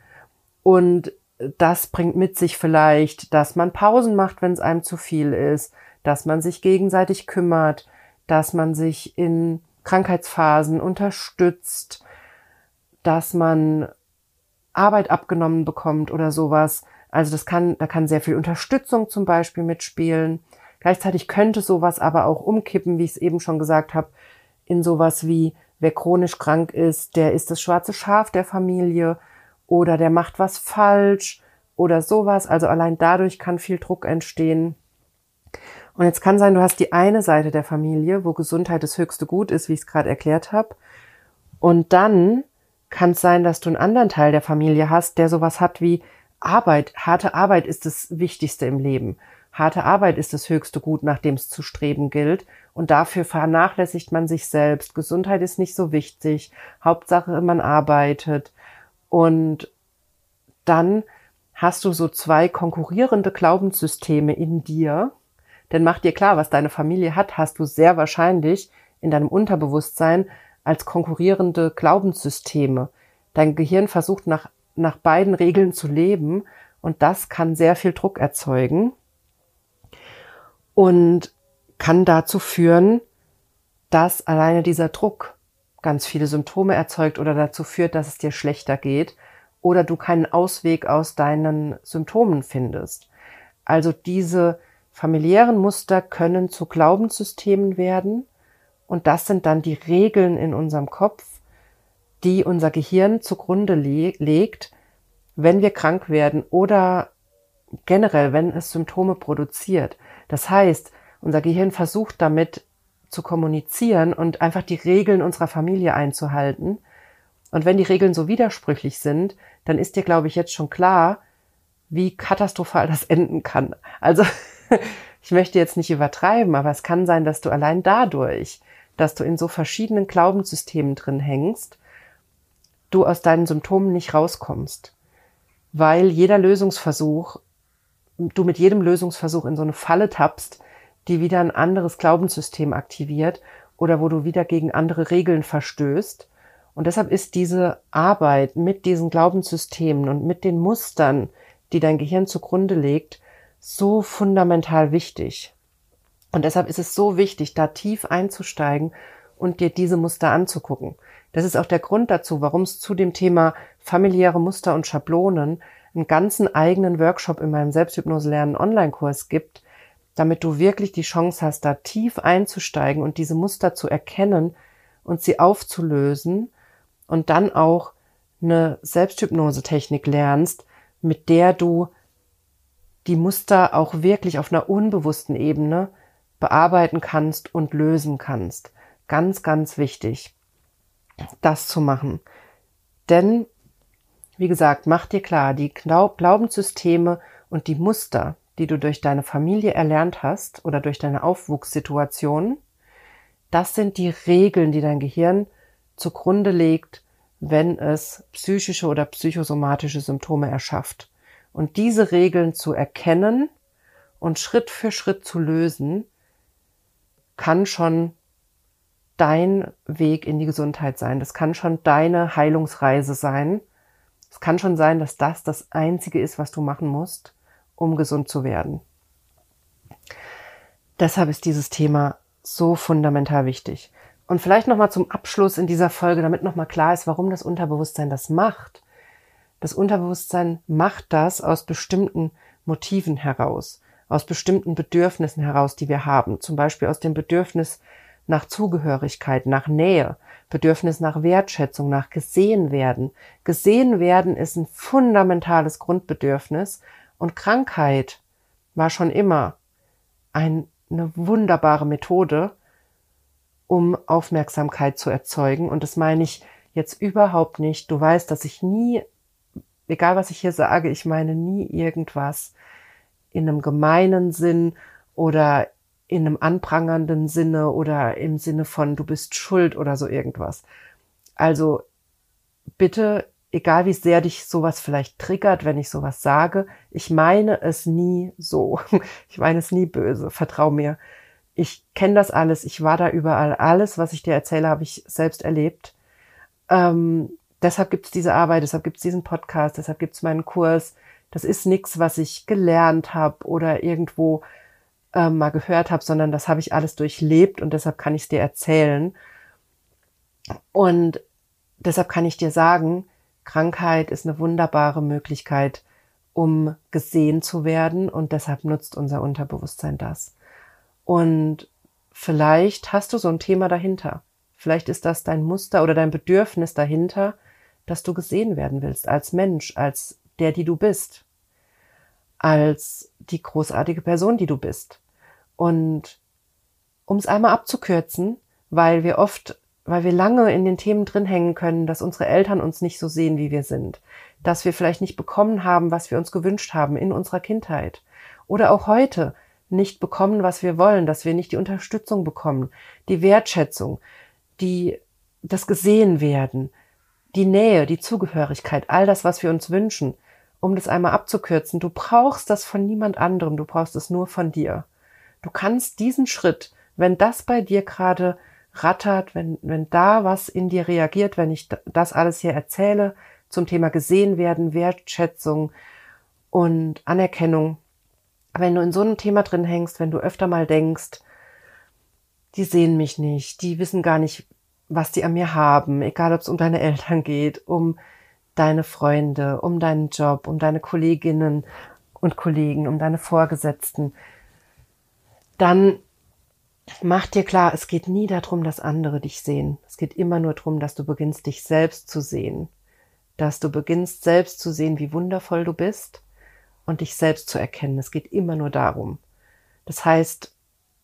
Und das bringt mit sich vielleicht, dass man Pausen macht, wenn es einem zu viel ist, dass man sich gegenseitig kümmert, dass man sich in Krankheitsphasen unterstützt, dass man Arbeit abgenommen bekommt oder sowas. Also das kann, da kann sehr viel Unterstützung zum Beispiel mitspielen. Gleichzeitig könnte sowas aber auch umkippen, wie ich es eben schon gesagt habe, in sowas wie, wer chronisch krank ist, der ist das schwarze Schaf der Familie oder der macht was falsch oder sowas. Also allein dadurch kann viel Druck entstehen. Und jetzt kann sein, du hast die eine Seite der Familie, wo Gesundheit das höchste Gut ist, wie ich es gerade erklärt habe. Und dann kann es sein, dass du einen anderen Teil der Familie hast, der sowas hat wie Arbeit. Harte Arbeit ist das Wichtigste im Leben. Harte Arbeit ist das höchste Gut, nach dem es zu streben gilt. Und dafür vernachlässigt man sich selbst. Gesundheit ist nicht so wichtig. Hauptsache, man arbeitet. Und dann hast du so zwei konkurrierende Glaubenssysteme in dir, denn mach dir klar, was deine Familie hat, hast du sehr wahrscheinlich in deinem Unterbewusstsein als konkurrierende Glaubenssysteme. Dein Gehirn versucht nach, nach beiden Regeln zu leben und das kann sehr viel Druck erzeugen und kann dazu führen, dass alleine dieser Druck ganz viele Symptome erzeugt oder dazu führt, dass es dir schlechter geht oder du keinen Ausweg aus deinen Symptomen findest. Also diese familiären Muster können zu Glaubenssystemen werden und das sind dann die Regeln in unserem Kopf, die unser Gehirn zugrunde le legt, wenn wir krank werden oder generell, wenn es Symptome produziert. Das heißt, unser Gehirn versucht damit zu kommunizieren und einfach die Regeln unserer Familie einzuhalten. Und wenn die Regeln so widersprüchlich sind, dann ist dir, glaube ich, jetzt schon klar, wie katastrophal das enden kann. Also ich möchte jetzt nicht übertreiben, aber es kann sein, dass du allein dadurch, dass du in so verschiedenen Glaubenssystemen drin hängst, du aus deinen Symptomen nicht rauskommst. Weil jeder Lösungsversuch, du mit jedem Lösungsversuch in so eine Falle tappst, die wieder ein anderes Glaubenssystem aktiviert oder wo du wieder gegen andere Regeln verstößt. Und deshalb ist diese Arbeit mit diesen Glaubenssystemen und mit den Mustern, die dein Gehirn zugrunde legt, so fundamental wichtig. Und deshalb ist es so wichtig, da tief einzusteigen und dir diese Muster anzugucken. Das ist auch der Grund dazu, warum es zu dem Thema familiäre Muster und Schablonen einen ganzen eigenen Workshop in meinem Selbsthypnose lernen Online-Kurs gibt, damit du wirklich die Chance hast, da tief einzusteigen und diese Muster zu erkennen und sie aufzulösen und dann auch eine Selbsthypnose-Technik lernst, mit der du die Muster auch wirklich auf einer unbewussten Ebene bearbeiten kannst und lösen kannst. Ganz, ganz wichtig, das zu machen. Denn, wie gesagt, mach dir klar, die Glaubenssysteme und die Muster, die du durch deine Familie erlernt hast oder durch deine Aufwuchssituation, das sind die Regeln, die dein Gehirn zugrunde legt, wenn es psychische oder psychosomatische Symptome erschafft. Und diese Regeln zu erkennen und Schritt für Schritt zu lösen, kann schon dein Weg in die Gesundheit sein. Das kann schon deine Heilungsreise sein. Es kann schon sein, dass das das Einzige ist, was du machen musst, um gesund zu werden. Deshalb ist dieses Thema so fundamental wichtig. Und vielleicht nochmal zum Abschluss in dieser Folge, damit nochmal klar ist, warum das Unterbewusstsein das macht. Das Unterbewusstsein macht das aus bestimmten Motiven heraus, aus bestimmten Bedürfnissen heraus, die wir haben. Zum Beispiel aus dem Bedürfnis nach Zugehörigkeit, nach Nähe, Bedürfnis nach Wertschätzung, nach gesehen werden. Gesehen werden ist ein fundamentales Grundbedürfnis und Krankheit war schon immer ein, eine wunderbare Methode, um Aufmerksamkeit zu erzeugen. Und das meine ich jetzt überhaupt nicht. Du weißt, dass ich nie, egal was ich hier sage, ich meine nie irgendwas in einem gemeinen Sinn oder in einem anprangernden Sinne oder im Sinne von du bist schuld oder so irgendwas. Also bitte, egal wie sehr dich sowas vielleicht triggert, wenn ich sowas sage, ich meine es nie so. Ich meine es nie böse, vertrau mir ich kenne das alles, ich war da überall. Alles, was ich dir erzähle, habe ich selbst erlebt. Ähm, deshalb gibt es diese Arbeit, deshalb gibt es diesen Podcast, deshalb gibt es meinen Kurs. Das ist nichts, was ich gelernt habe oder irgendwo ähm, mal gehört habe, sondern das habe ich alles durchlebt und deshalb kann ich es dir erzählen. Und deshalb kann ich dir sagen, Krankheit ist eine wunderbare Möglichkeit, um gesehen zu werden und deshalb nutzt unser Unterbewusstsein das. Und vielleicht hast du so ein Thema dahinter. Vielleicht ist das dein Muster oder dein Bedürfnis dahinter, dass du gesehen werden willst als Mensch, als der, die du bist, als die großartige Person, die du bist. Und um es einmal abzukürzen, weil wir oft, weil wir lange in den Themen drin hängen können, dass unsere Eltern uns nicht so sehen, wie wir sind, dass wir vielleicht nicht bekommen haben, was wir uns gewünscht haben in unserer Kindheit oder auch heute, nicht bekommen, was wir wollen, dass wir nicht die Unterstützung bekommen, die Wertschätzung, die, das gesehen werden, die Nähe, die Zugehörigkeit, all das, was wir uns wünschen, um das einmal abzukürzen. Du brauchst das von niemand anderem, du brauchst es nur von dir. Du kannst diesen Schritt, wenn das bei dir gerade rattert, wenn, wenn da was in dir reagiert, wenn ich das alles hier erzähle zum Thema gesehen werden, Wertschätzung und Anerkennung, wenn du in so einem Thema drin hängst, wenn du öfter mal denkst, die sehen mich nicht, die wissen gar nicht, was die an mir haben, egal ob es um deine Eltern geht, um deine Freunde, um deinen Job, um deine Kolleginnen und Kollegen, um deine Vorgesetzten, dann mach dir klar, es geht nie darum, dass andere dich sehen. Es geht immer nur darum, dass du beginnst, dich selbst zu sehen. Dass du beginnst, selbst zu sehen, wie wundervoll du bist und dich selbst zu erkennen. Es geht immer nur darum. Das heißt,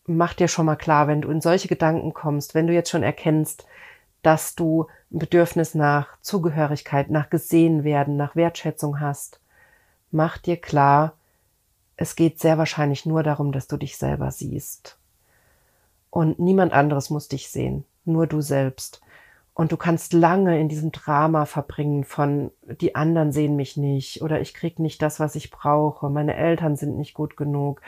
mach dir schon mal klar, wenn du in solche Gedanken kommst, wenn du jetzt schon erkennst, dass du ein Bedürfnis nach Zugehörigkeit, nach gesehen werden, nach Wertschätzung hast, mach dir klar, es geht sehr wahrscheinlich nur darum, dass du dich selber siehst. Und niemand anderes muss dich sehen, nur du selbst. Und du kannst lange in diesem Drama verbringen von die anderen sehen mich nicht oder ich krieg nicht das, was ich brauche, meine Eltern sind nicht gut genug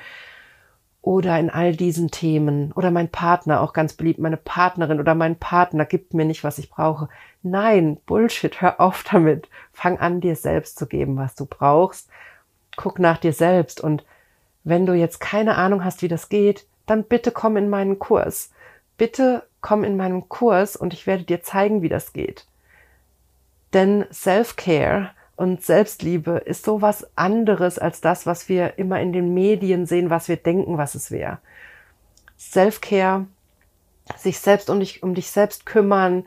oder in all diesen Themen oder mein Partner auch ganz beliebt, meine Partnerin oder mein Partner gibt mir nicht, was ich brauche. Nein, Bullshit, hör auf damit. Fang an, dir selbst zu geben, was du brauchst. Guck nach dir selbst und wenn du jetzt keine Ahnung hast, wie das geht, dann bitte komm in meinen Kurs. Bitte komm in meinen Kurs und ich werde dir zeigen, wie das geht. Denn Self-Care und Selbstliebe ist so was anderes als das, was wir immer in den Medien sehen, was wir denken, was es wäre. Self-Care, sich selbst um dich, um dich selbst kümmern,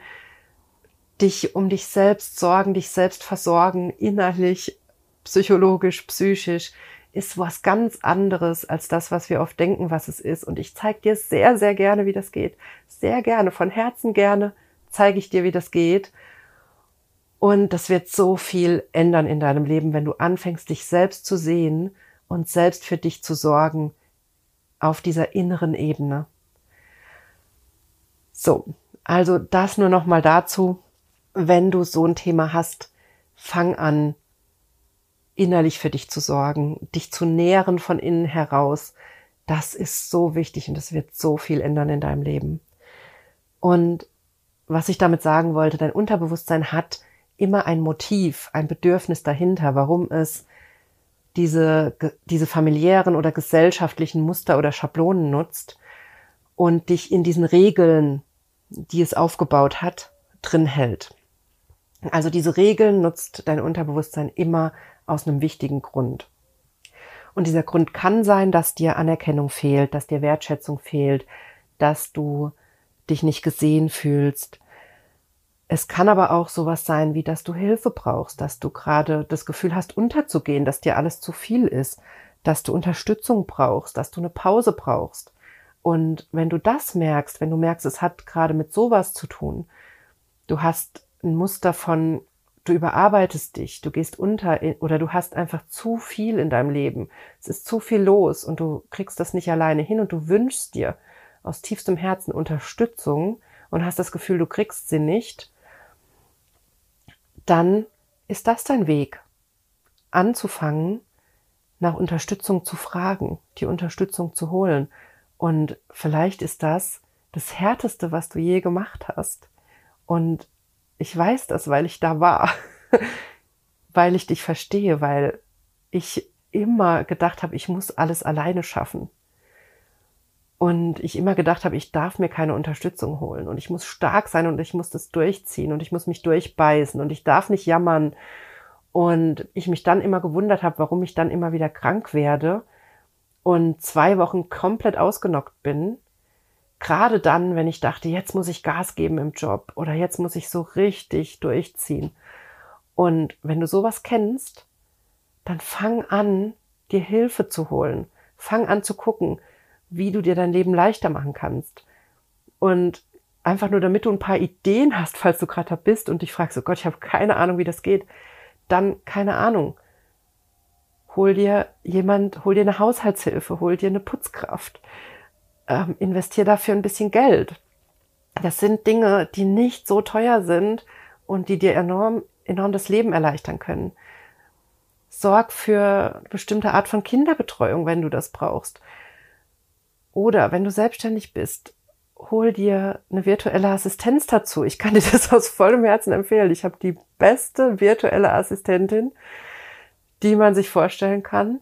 dich um dich selbst sorgen, dich selbst versorgen, innerlich, psychologisch, psychisch, ist was ganz anderes als das, was wir oft denken, was es ist. Und ich zeige dir sehr, sehr gerne, wie das geht. Sehr gerne, von Herzen gerne zeige ich dir, wie das geht. Und das wird so viel ändern in deinem Leben, wenn du anfängst, dich selbst zu sehen und selbst für dich zu sorgen auf dieser inneren Ebene. So, Also das nur noch mal dazu, wenn du so ein Thema hast, fang an, innerlich für dich zu sorgen, dich zu nähren von innen heraus. Das ist so wichtig und das wird so viel ändern in deinem Leben. Und was ich damit sagen wollte, dein Unterbewusstsein hat immer ein Motiv, ein Bedürfnis dahinter, warum es diese, diese familiären oder gesellschaftlichen Muster oder Schablonen nutzt und dich in diesen Regeln, die es aufgebaut hat, drin hält. Also diese Regeln nutzt dein Unterbewusstsein immer aus einem wichtigen Grund. Und dieser Grund kann sein, dass dir Anerkennung fehlt, dass dir Wertschätzung fehlt, dass du dich nicht gesehen fühlst. Es kann aber auch sowas sein, wie dass du Hilfe brauchst, dass du gerade das Gefühl hast, unterzugehen, dass dir alles zu viel ist, dass du Unterstützung brauchst, dass du eine Pause brauchst. Und wenn du das merkst, wenn du merkst, es hat gerade mit sowas zu tun, du hast ein Muster von, du überarbeitest dich, du gehst unter oder du hast einfach zu viel in deinem Leben. Es ist zu viel los und du kriegst das nicht alleine hin und du wünschst dir aus tiefstem Herzen Unterstützung und hast das Gefühl, du kriegst sie nicht, dann ist das dein Weg, anzufangen, nach Unterstützung zu fragen, die Unterstützung zu holen. Und vielleicht ist das das Härteste, was du je gemacht hast. Und ich weiß das, weil ich da war, weil ich dich verstehe, weil ich immer gedacht habe, ich muss alles alleine schaffen. Und ich immer gedacht habe, ich darf mir keine Unterstützung holen und ich muss stark sein und ich muss das durchziehen und ich muss mich durchbeißen und ich darf nicht jammern. Und ich mich dann immer gewundert habe, warum ich dann immer wieder krank werde und zwei Wochen komplett ausgenockt bin. Gerade dann, wenn ich dachte, jetzt muss ich Gas geben im Job oder jetzt muss ich so richtig durchziehen. Und wenn du sowas kennst, dann fang an, dir Hilfe zu holen. Fang an zu gucken, wie du dir dein Leben leichter machen kannst. Und einfach nur, damit du ein paar Ideen hast, falls du gerade da bist und dich fragst, oh Gott, ich habe keine Ahnung, wie das geht, dann keine Ahnung. Hol dir jemand, hol dir eine Haushaltshilfe, hol dir eine Putzkraft, ähm, investier dafür ein bisschen Geld. Das sind Dinge, die nicht so teuer sind und die dir enorm, enorm das Leben erleichtern können. Sorg für bestimmte Art von Kinderbetreuung, wenn du das brauchst. Oder wenn du selbstständig bist, hol dir eine virtuelle Assistenz dazu. Ich kann dir das aus vollem Herzen empfehlen. Ich habe die beste virtuelle Assistentin, die man sich vorstellen kann.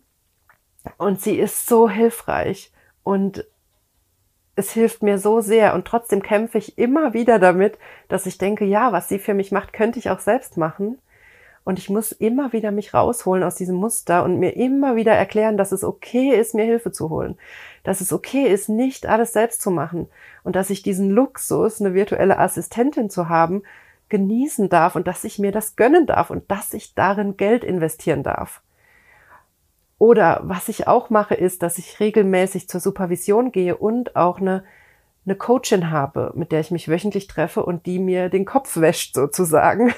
Und sie ist so hilfreich und es hilft mir so sehr. Und trotzdem kämpfe ich immer wieder damit, dass ich denke, ja, was sie für mich macht, könnte ich auch selbst machen. Und ich muss immer wieder mich rausholen aus diesem Muster und mir immer wieder erklären, dass es okay ist, mir Hilfe zu holen. Dass es okay ist, nicht alles selbst zu machen. Und dass ich diesen Luxus, eine virtuelle Assistentin zu haben, genießen darf und dass ich mir das gönnen darf und dass ich darin Geld investieren darf. Oder was ich auch mache, ist, dass ich regelmäßig zur Supervision gehe und auch eine, eine Coachin habe, mit der ich mich wöchentlich treffe und die mir den Kopf wäscht sozusagen.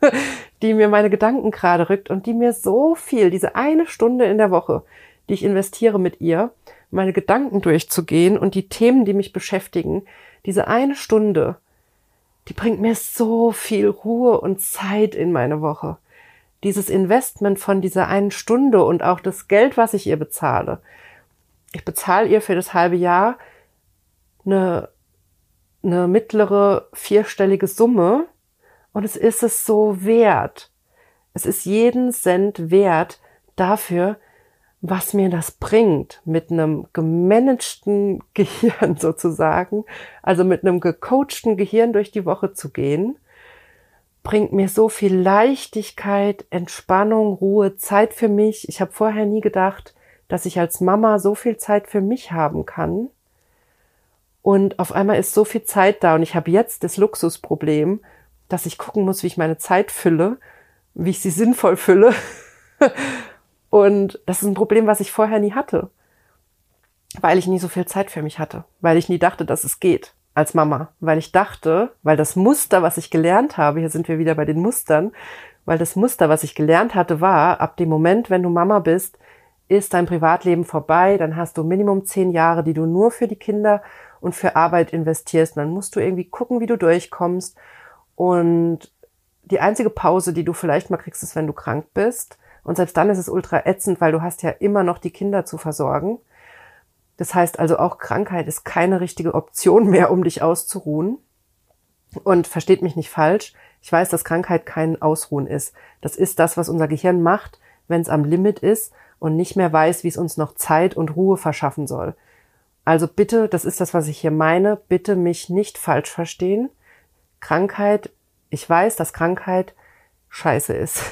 die mir meine Gedanken gerade rückt und die mir so viel, diese eine Stunde in der Woche, die ich investiere mit ihr, meine Gedanken durchzugehen und die Themen, die mich beschäftigen, diese eine Stunde, die bringt mir so viel Ruhe und Zeit in meine Woche. Dieses Investment von dieser einen Stunde und auch das Geld, was ich ihr bezahle. Ich bezahle ihr für das halbe Jahr eine, eine mittlere vierstellige Summe, und es ist es so wert. Es ist jeden Cent wert dafür, was mir das bringt, mit einem gemanagten Gehirn sozusagen, also mit einem gecoachten Gehirn durch die Woche zu gehen, bringt mir so viel Leichtigkeit, Entspannung, Ruhe, Zeit für mich. Ich habe vorher nie gedacht, dass ich als Mama so viel Zeit für mich haben kann. Und auf einmal ist so viel Zeit da und ich habe jetzt das Luxusproblem, dass ich gucken muss, wie ich meine Zeit fülle, wie ich sie sinnvoll fülle. Und das ist ein Problem, was ich vorher nie hatte, weil ich nie so viel Zeit für mich hatte, weil ich nie dachte, dass es geht als Mama, weil ich dachte, weil das Muster, was ich gelernt habe, hier sind wir wieder bei den Mustern, weil das Muster, was ich gelernt hatte, war, ab dem Moment, wenn du Mama bist, ist dein Privatleben vorbei, dann hast du Minimum zehn Jahre, die du nur für die Kinder und für Arbeit investierst. Und dann musst du irgendwie gucken, wie du durchkommst. Und die einzige Pause, die du vielleicht mal kriegst, ist, wenn du krank bist. Und selbst dann ist es ultra ätzend, weil du hast ja immer noch die Kinder zu versorgen. Das heißt also auch Krankheit ist keine richtige Option mehr, um dich auszuruhen. Und versteht mich nicht falsch. Ich weiß, dass Krankheit kein Ausruhen ist. Das ist das, was unser Gehirn macht, wenn es am Limit ist und nicht mehr weiß, wie es uns noch Zeit und Ruhe verschaffen soll. Also bitte, das ist das, was ich hier meine, bitte mich nicht falsch verstehen. Krankheit, ich weiß, dass Krankheit scheiße ist.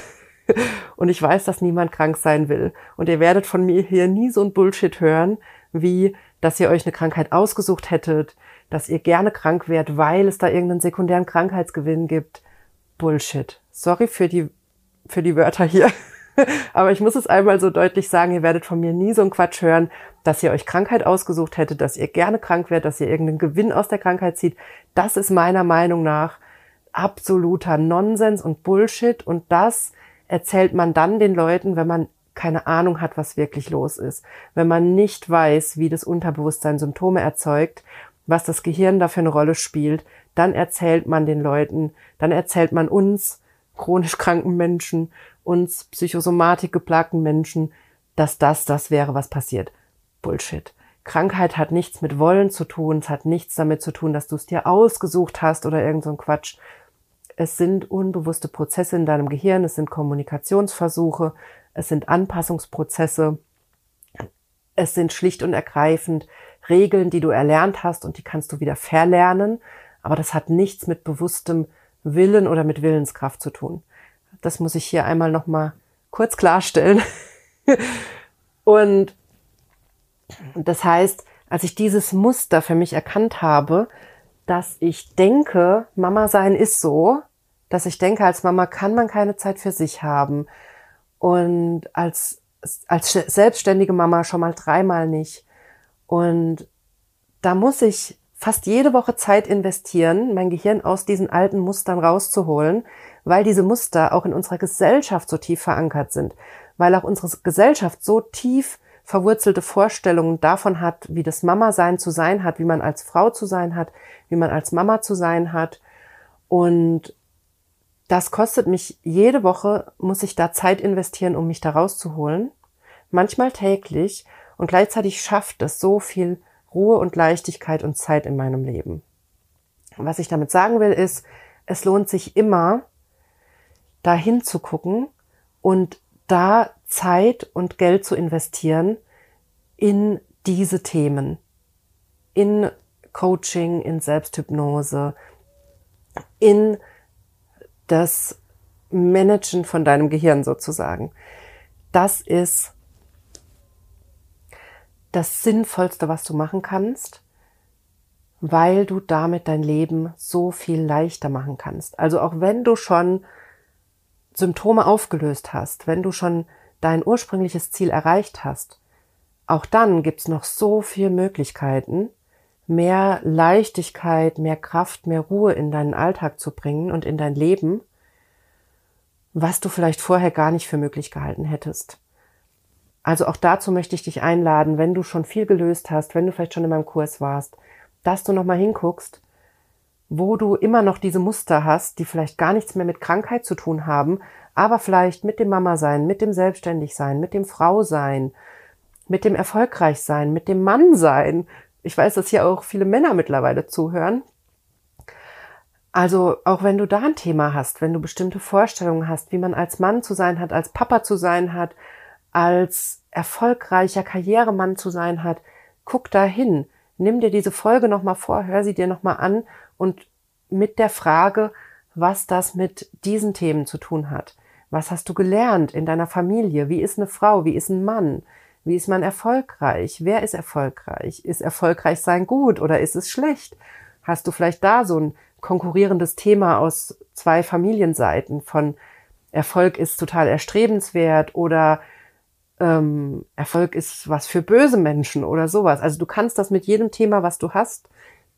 und ich weiß, dass niemand krank sein will. Und ihr werdet von mir hier nie so ein Bullshit hören, wie, dass ihr euch eine Krankheit ausgesucht hättet, dass ihr gerne krank wärt, weil es da irgendeinen sekundären Krankheitsgewinn gibt. Bullshit. Sorry für die, für die Wörter hier. Aber ich muss es einmal so deutlich sagen, ihr werdet von mir nie so einen Quatsch hören, dass ihr euch Krankheit ausgesucht hättet, dass ihr gerne krank wärt, dass ihr irgendeinen Gewinn aus der Krankheit zieht. Das ist meiner Meinung nach absoluter Nonsens und Bullshit. Und das erzählt man dann den Leuten, wenn man keine Ahnung hat, was wirklich los ist. Wenn man nicht weiß, wie das Unterbewusstsein Symptome erzeugt, was das Gehirn da für eine Rolle spielt, dann erzählt man den Leuten, dann erzählt man uns, chronisch kranken Menschen, uns Psychosomatik geplagten Menschen, dass das das wäre, was passiert. Bullshit. Krankheit hat nichts mit Wollen zu tun, es hat nichts damit zu tun, dass du es dir ausgesucht hast oder irgend so ein Quatsch. Es sind unbewusste Prozesse in deinem Gehirn, es sind Kommunikationsversuche, es sind Anpassungsprozesse, es sind schlicht und ergreifend Regeln, die du erlernt hast und die kannst du wieder verlernen, aber das hat nichts mit bewusstem Willen oder mit Willenskraft zu tun. Das muss ich hier einmal noch mal kurz klarstellen. Und das heißt, als ich dieses Muster für mich erkannt habe, dass ich denke, Mama sein ist so, dass ich denke, als Mama kann man keine Zeit für sich haben und als, als selbstständige Mama schon mal dreimal nicht. Und da muss ich fast jede Woche Zeit investieren, mein Gehirn aus diesen alten Mustern rauszuholen, weil diese Muster auch in unserer Gesellschaft so tief verankert sind, weil auch unsere Gesellschaft so tief verwurzelte Vorstellungen davon hat, wie das Mama-Sein zu sein hat, wie man als Frau zu sein hat, wie man als Mama zu sein hat. Und das kostet mich jede Woche, muss ich da Zeit investieren, um mich da rauszuholen. Manchmal täglich. Und gleichzeitig schafft es so viel Ruhe und Leichtigkeit und Zeit in meinem Leben. Was ich damit sagen will, ist, es lohnt sich immer, da hinzugucken und da Zeit und Geld zu investieren in diese Themen, in Coaching, in Selbsthypnose, in das Managen von deinem Gehirn sozusagen. Das ist das Sinnvollste, was du machen kannst, weil du damit dein Leben so viel leichter machen kannst. Also auch wenn du schon Symptome aufgelöst hast, wenn du schon dein ursprüngliches Ziel erreicht hast, auch dann gibt's noch so viele Möglichkeiten, mehr Leichtigkeit, mehr Kraft, mehr Ruhe in deinen Alltag zu bringen und in dein Leben, was du vielleicht vorher gar nicht für möglich gehalten hättest. Also auch dazu möchte ich dich einladen, wenn du schon viel gelöst hast, wenn du vielleicht schon in meinem Kurs warst, dass du nochmal hinguckst, wo du immer noch diese Muster hast, die vielleicht gar nichts mehr mit Krankheit zu tun haben, aber vielleicht mit dem Mama sein, mit dem Selbstständigsein, mit dem Frau sein, mit dem Erfolgreich sein, mit dem Mann sein. Ich weiß, dass hier auch viele Männer mittlerweile zuhören. Also auch wenn du da ein Thema hast, wenn du bestimmte Vorstellungen hast, wie man als Mann zu sein hat, als Papa zu sein hat, als erfolgreicher Karrieremann zu sein hat, guck da hin. Nimm dir diese Folge nochmal vor, hör sie dir nochmal an und mit der Frage, was das mit diesen Themen zu tun hat. Was hast du gelernt in deiner Familie? Wie ist eine Frau? Wie ist ein Mann? Wie ist man erfolgreich? Wer ist erfolgreich? Ist erfolgreich sein gut oder ist es schlecht? Hast du vielleicht da so ein konkurrierendes Thema aus zwei Familienseiten von Erfolg ist total erstrebenswert oder ähm, Erfolg ist was für böse Menschen oder sowas. Also du kannst das mit jedem Thema, was du hast,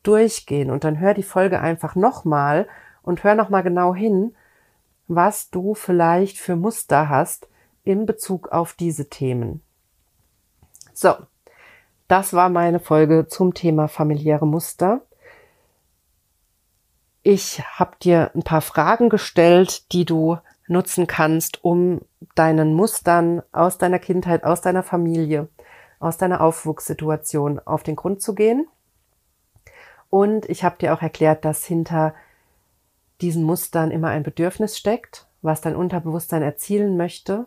durchgehen und dann hör die Folge einfach nochmal und hör nochmal genau hin, was du vielleicht für Muster hast in Bezug auf diese Themen. So, das war meine Folge zum Thema familiäre Muster. Ich habe dir ein paar Fragen gestellt, die du nutzen kannst, um deinen Mustern aus deiner Kindheit, aus deiner Familie, aus deiner Aufwuchssituation auf den Grund zu gehen. Und ich habe dir auch erklärt, dass hinter diesen Mustern immer ein Bedürfnis steckt, was dein Unterbewusstsein erzielen möchte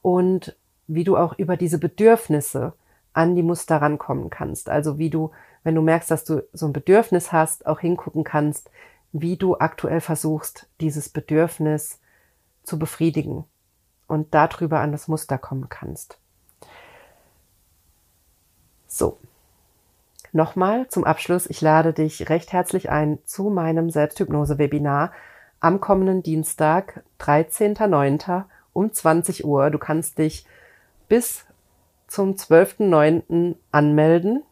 und wie du auch über diese Bedürfnisse an die Muster rankommen kannst. Also wie du, wenn du merkst, dass du so ein Bedürfnis hast, auch hingucken kannst, wie du aktuell versuchst, dieses Bedürfnis zu befriedigen und darüber an das Muster kommen kannst. So. Nochmal zum Abschluss, ich lade dich recht herzlich ein zu meinem Selbsthypnose-Webinar am kommenden Dienstag, 13.09. um 20 Uhr. Du kannst dich bis zum 12.09. anmelden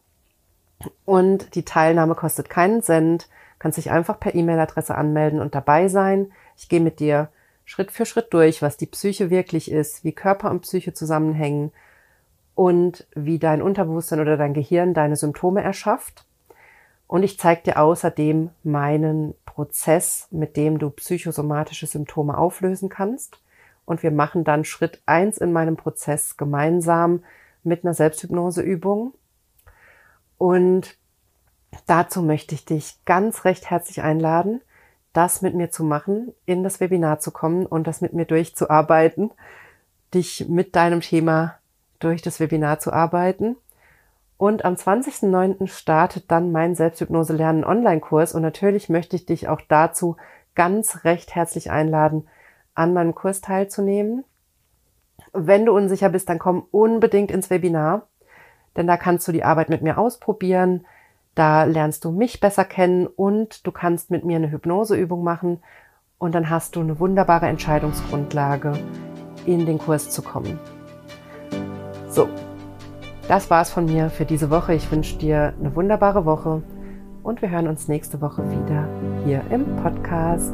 und die Teilnahme kostet keinen Cent. Kannst dich einfach per E-Mail-Adresse anmelden und dabei sein. Ich gehe mit dir Schritt für Schritt durch, was die Psyche wirklich ist, wie Körper und Psyche zusammenhängen und wie dein Unterbewusstsein oder dein Gehirn deine Symptome erschafft. Und ich zeige dir außerdem meinen Prozess, mit dem du psychosomatische Symptome auflösen kannst. Und wir machen dann Schritt eins in meinem Prozess gemeinsam mit einer Selbsthypnoseübung. Und dazu möchte ich dich ganz recht herzlich einladen das mit mir zu machen, in das Webinar zu kommen und das mit mir durchzuarbeiten, dich mit deinem Thema durch das Webinar zu arbeiten. Und am 20.09. startet dann mein Selbsthypnose lernen Online-Kurs und natürlich möchte ich dich auch dazu ganz recht herzlich einladen, an meinem Kurs teilzunehmen. Wenn du unsicher bist, dann komm unbedingt ins Webinar, denn da kannst du die Arbeit mit mir ausprobieren, da lernst du mich besser kennen und du kannst mit mir eine Hypnoseübung machen und dann hast du eine wunderbare Entscheidungsgrundlage, in den Kurs zu kommen. So, das war's von mir für diese Woche. Ich wünsche dir eine wunderbare Woche und wir hören uns nächste Woche wieder hier im Podcast.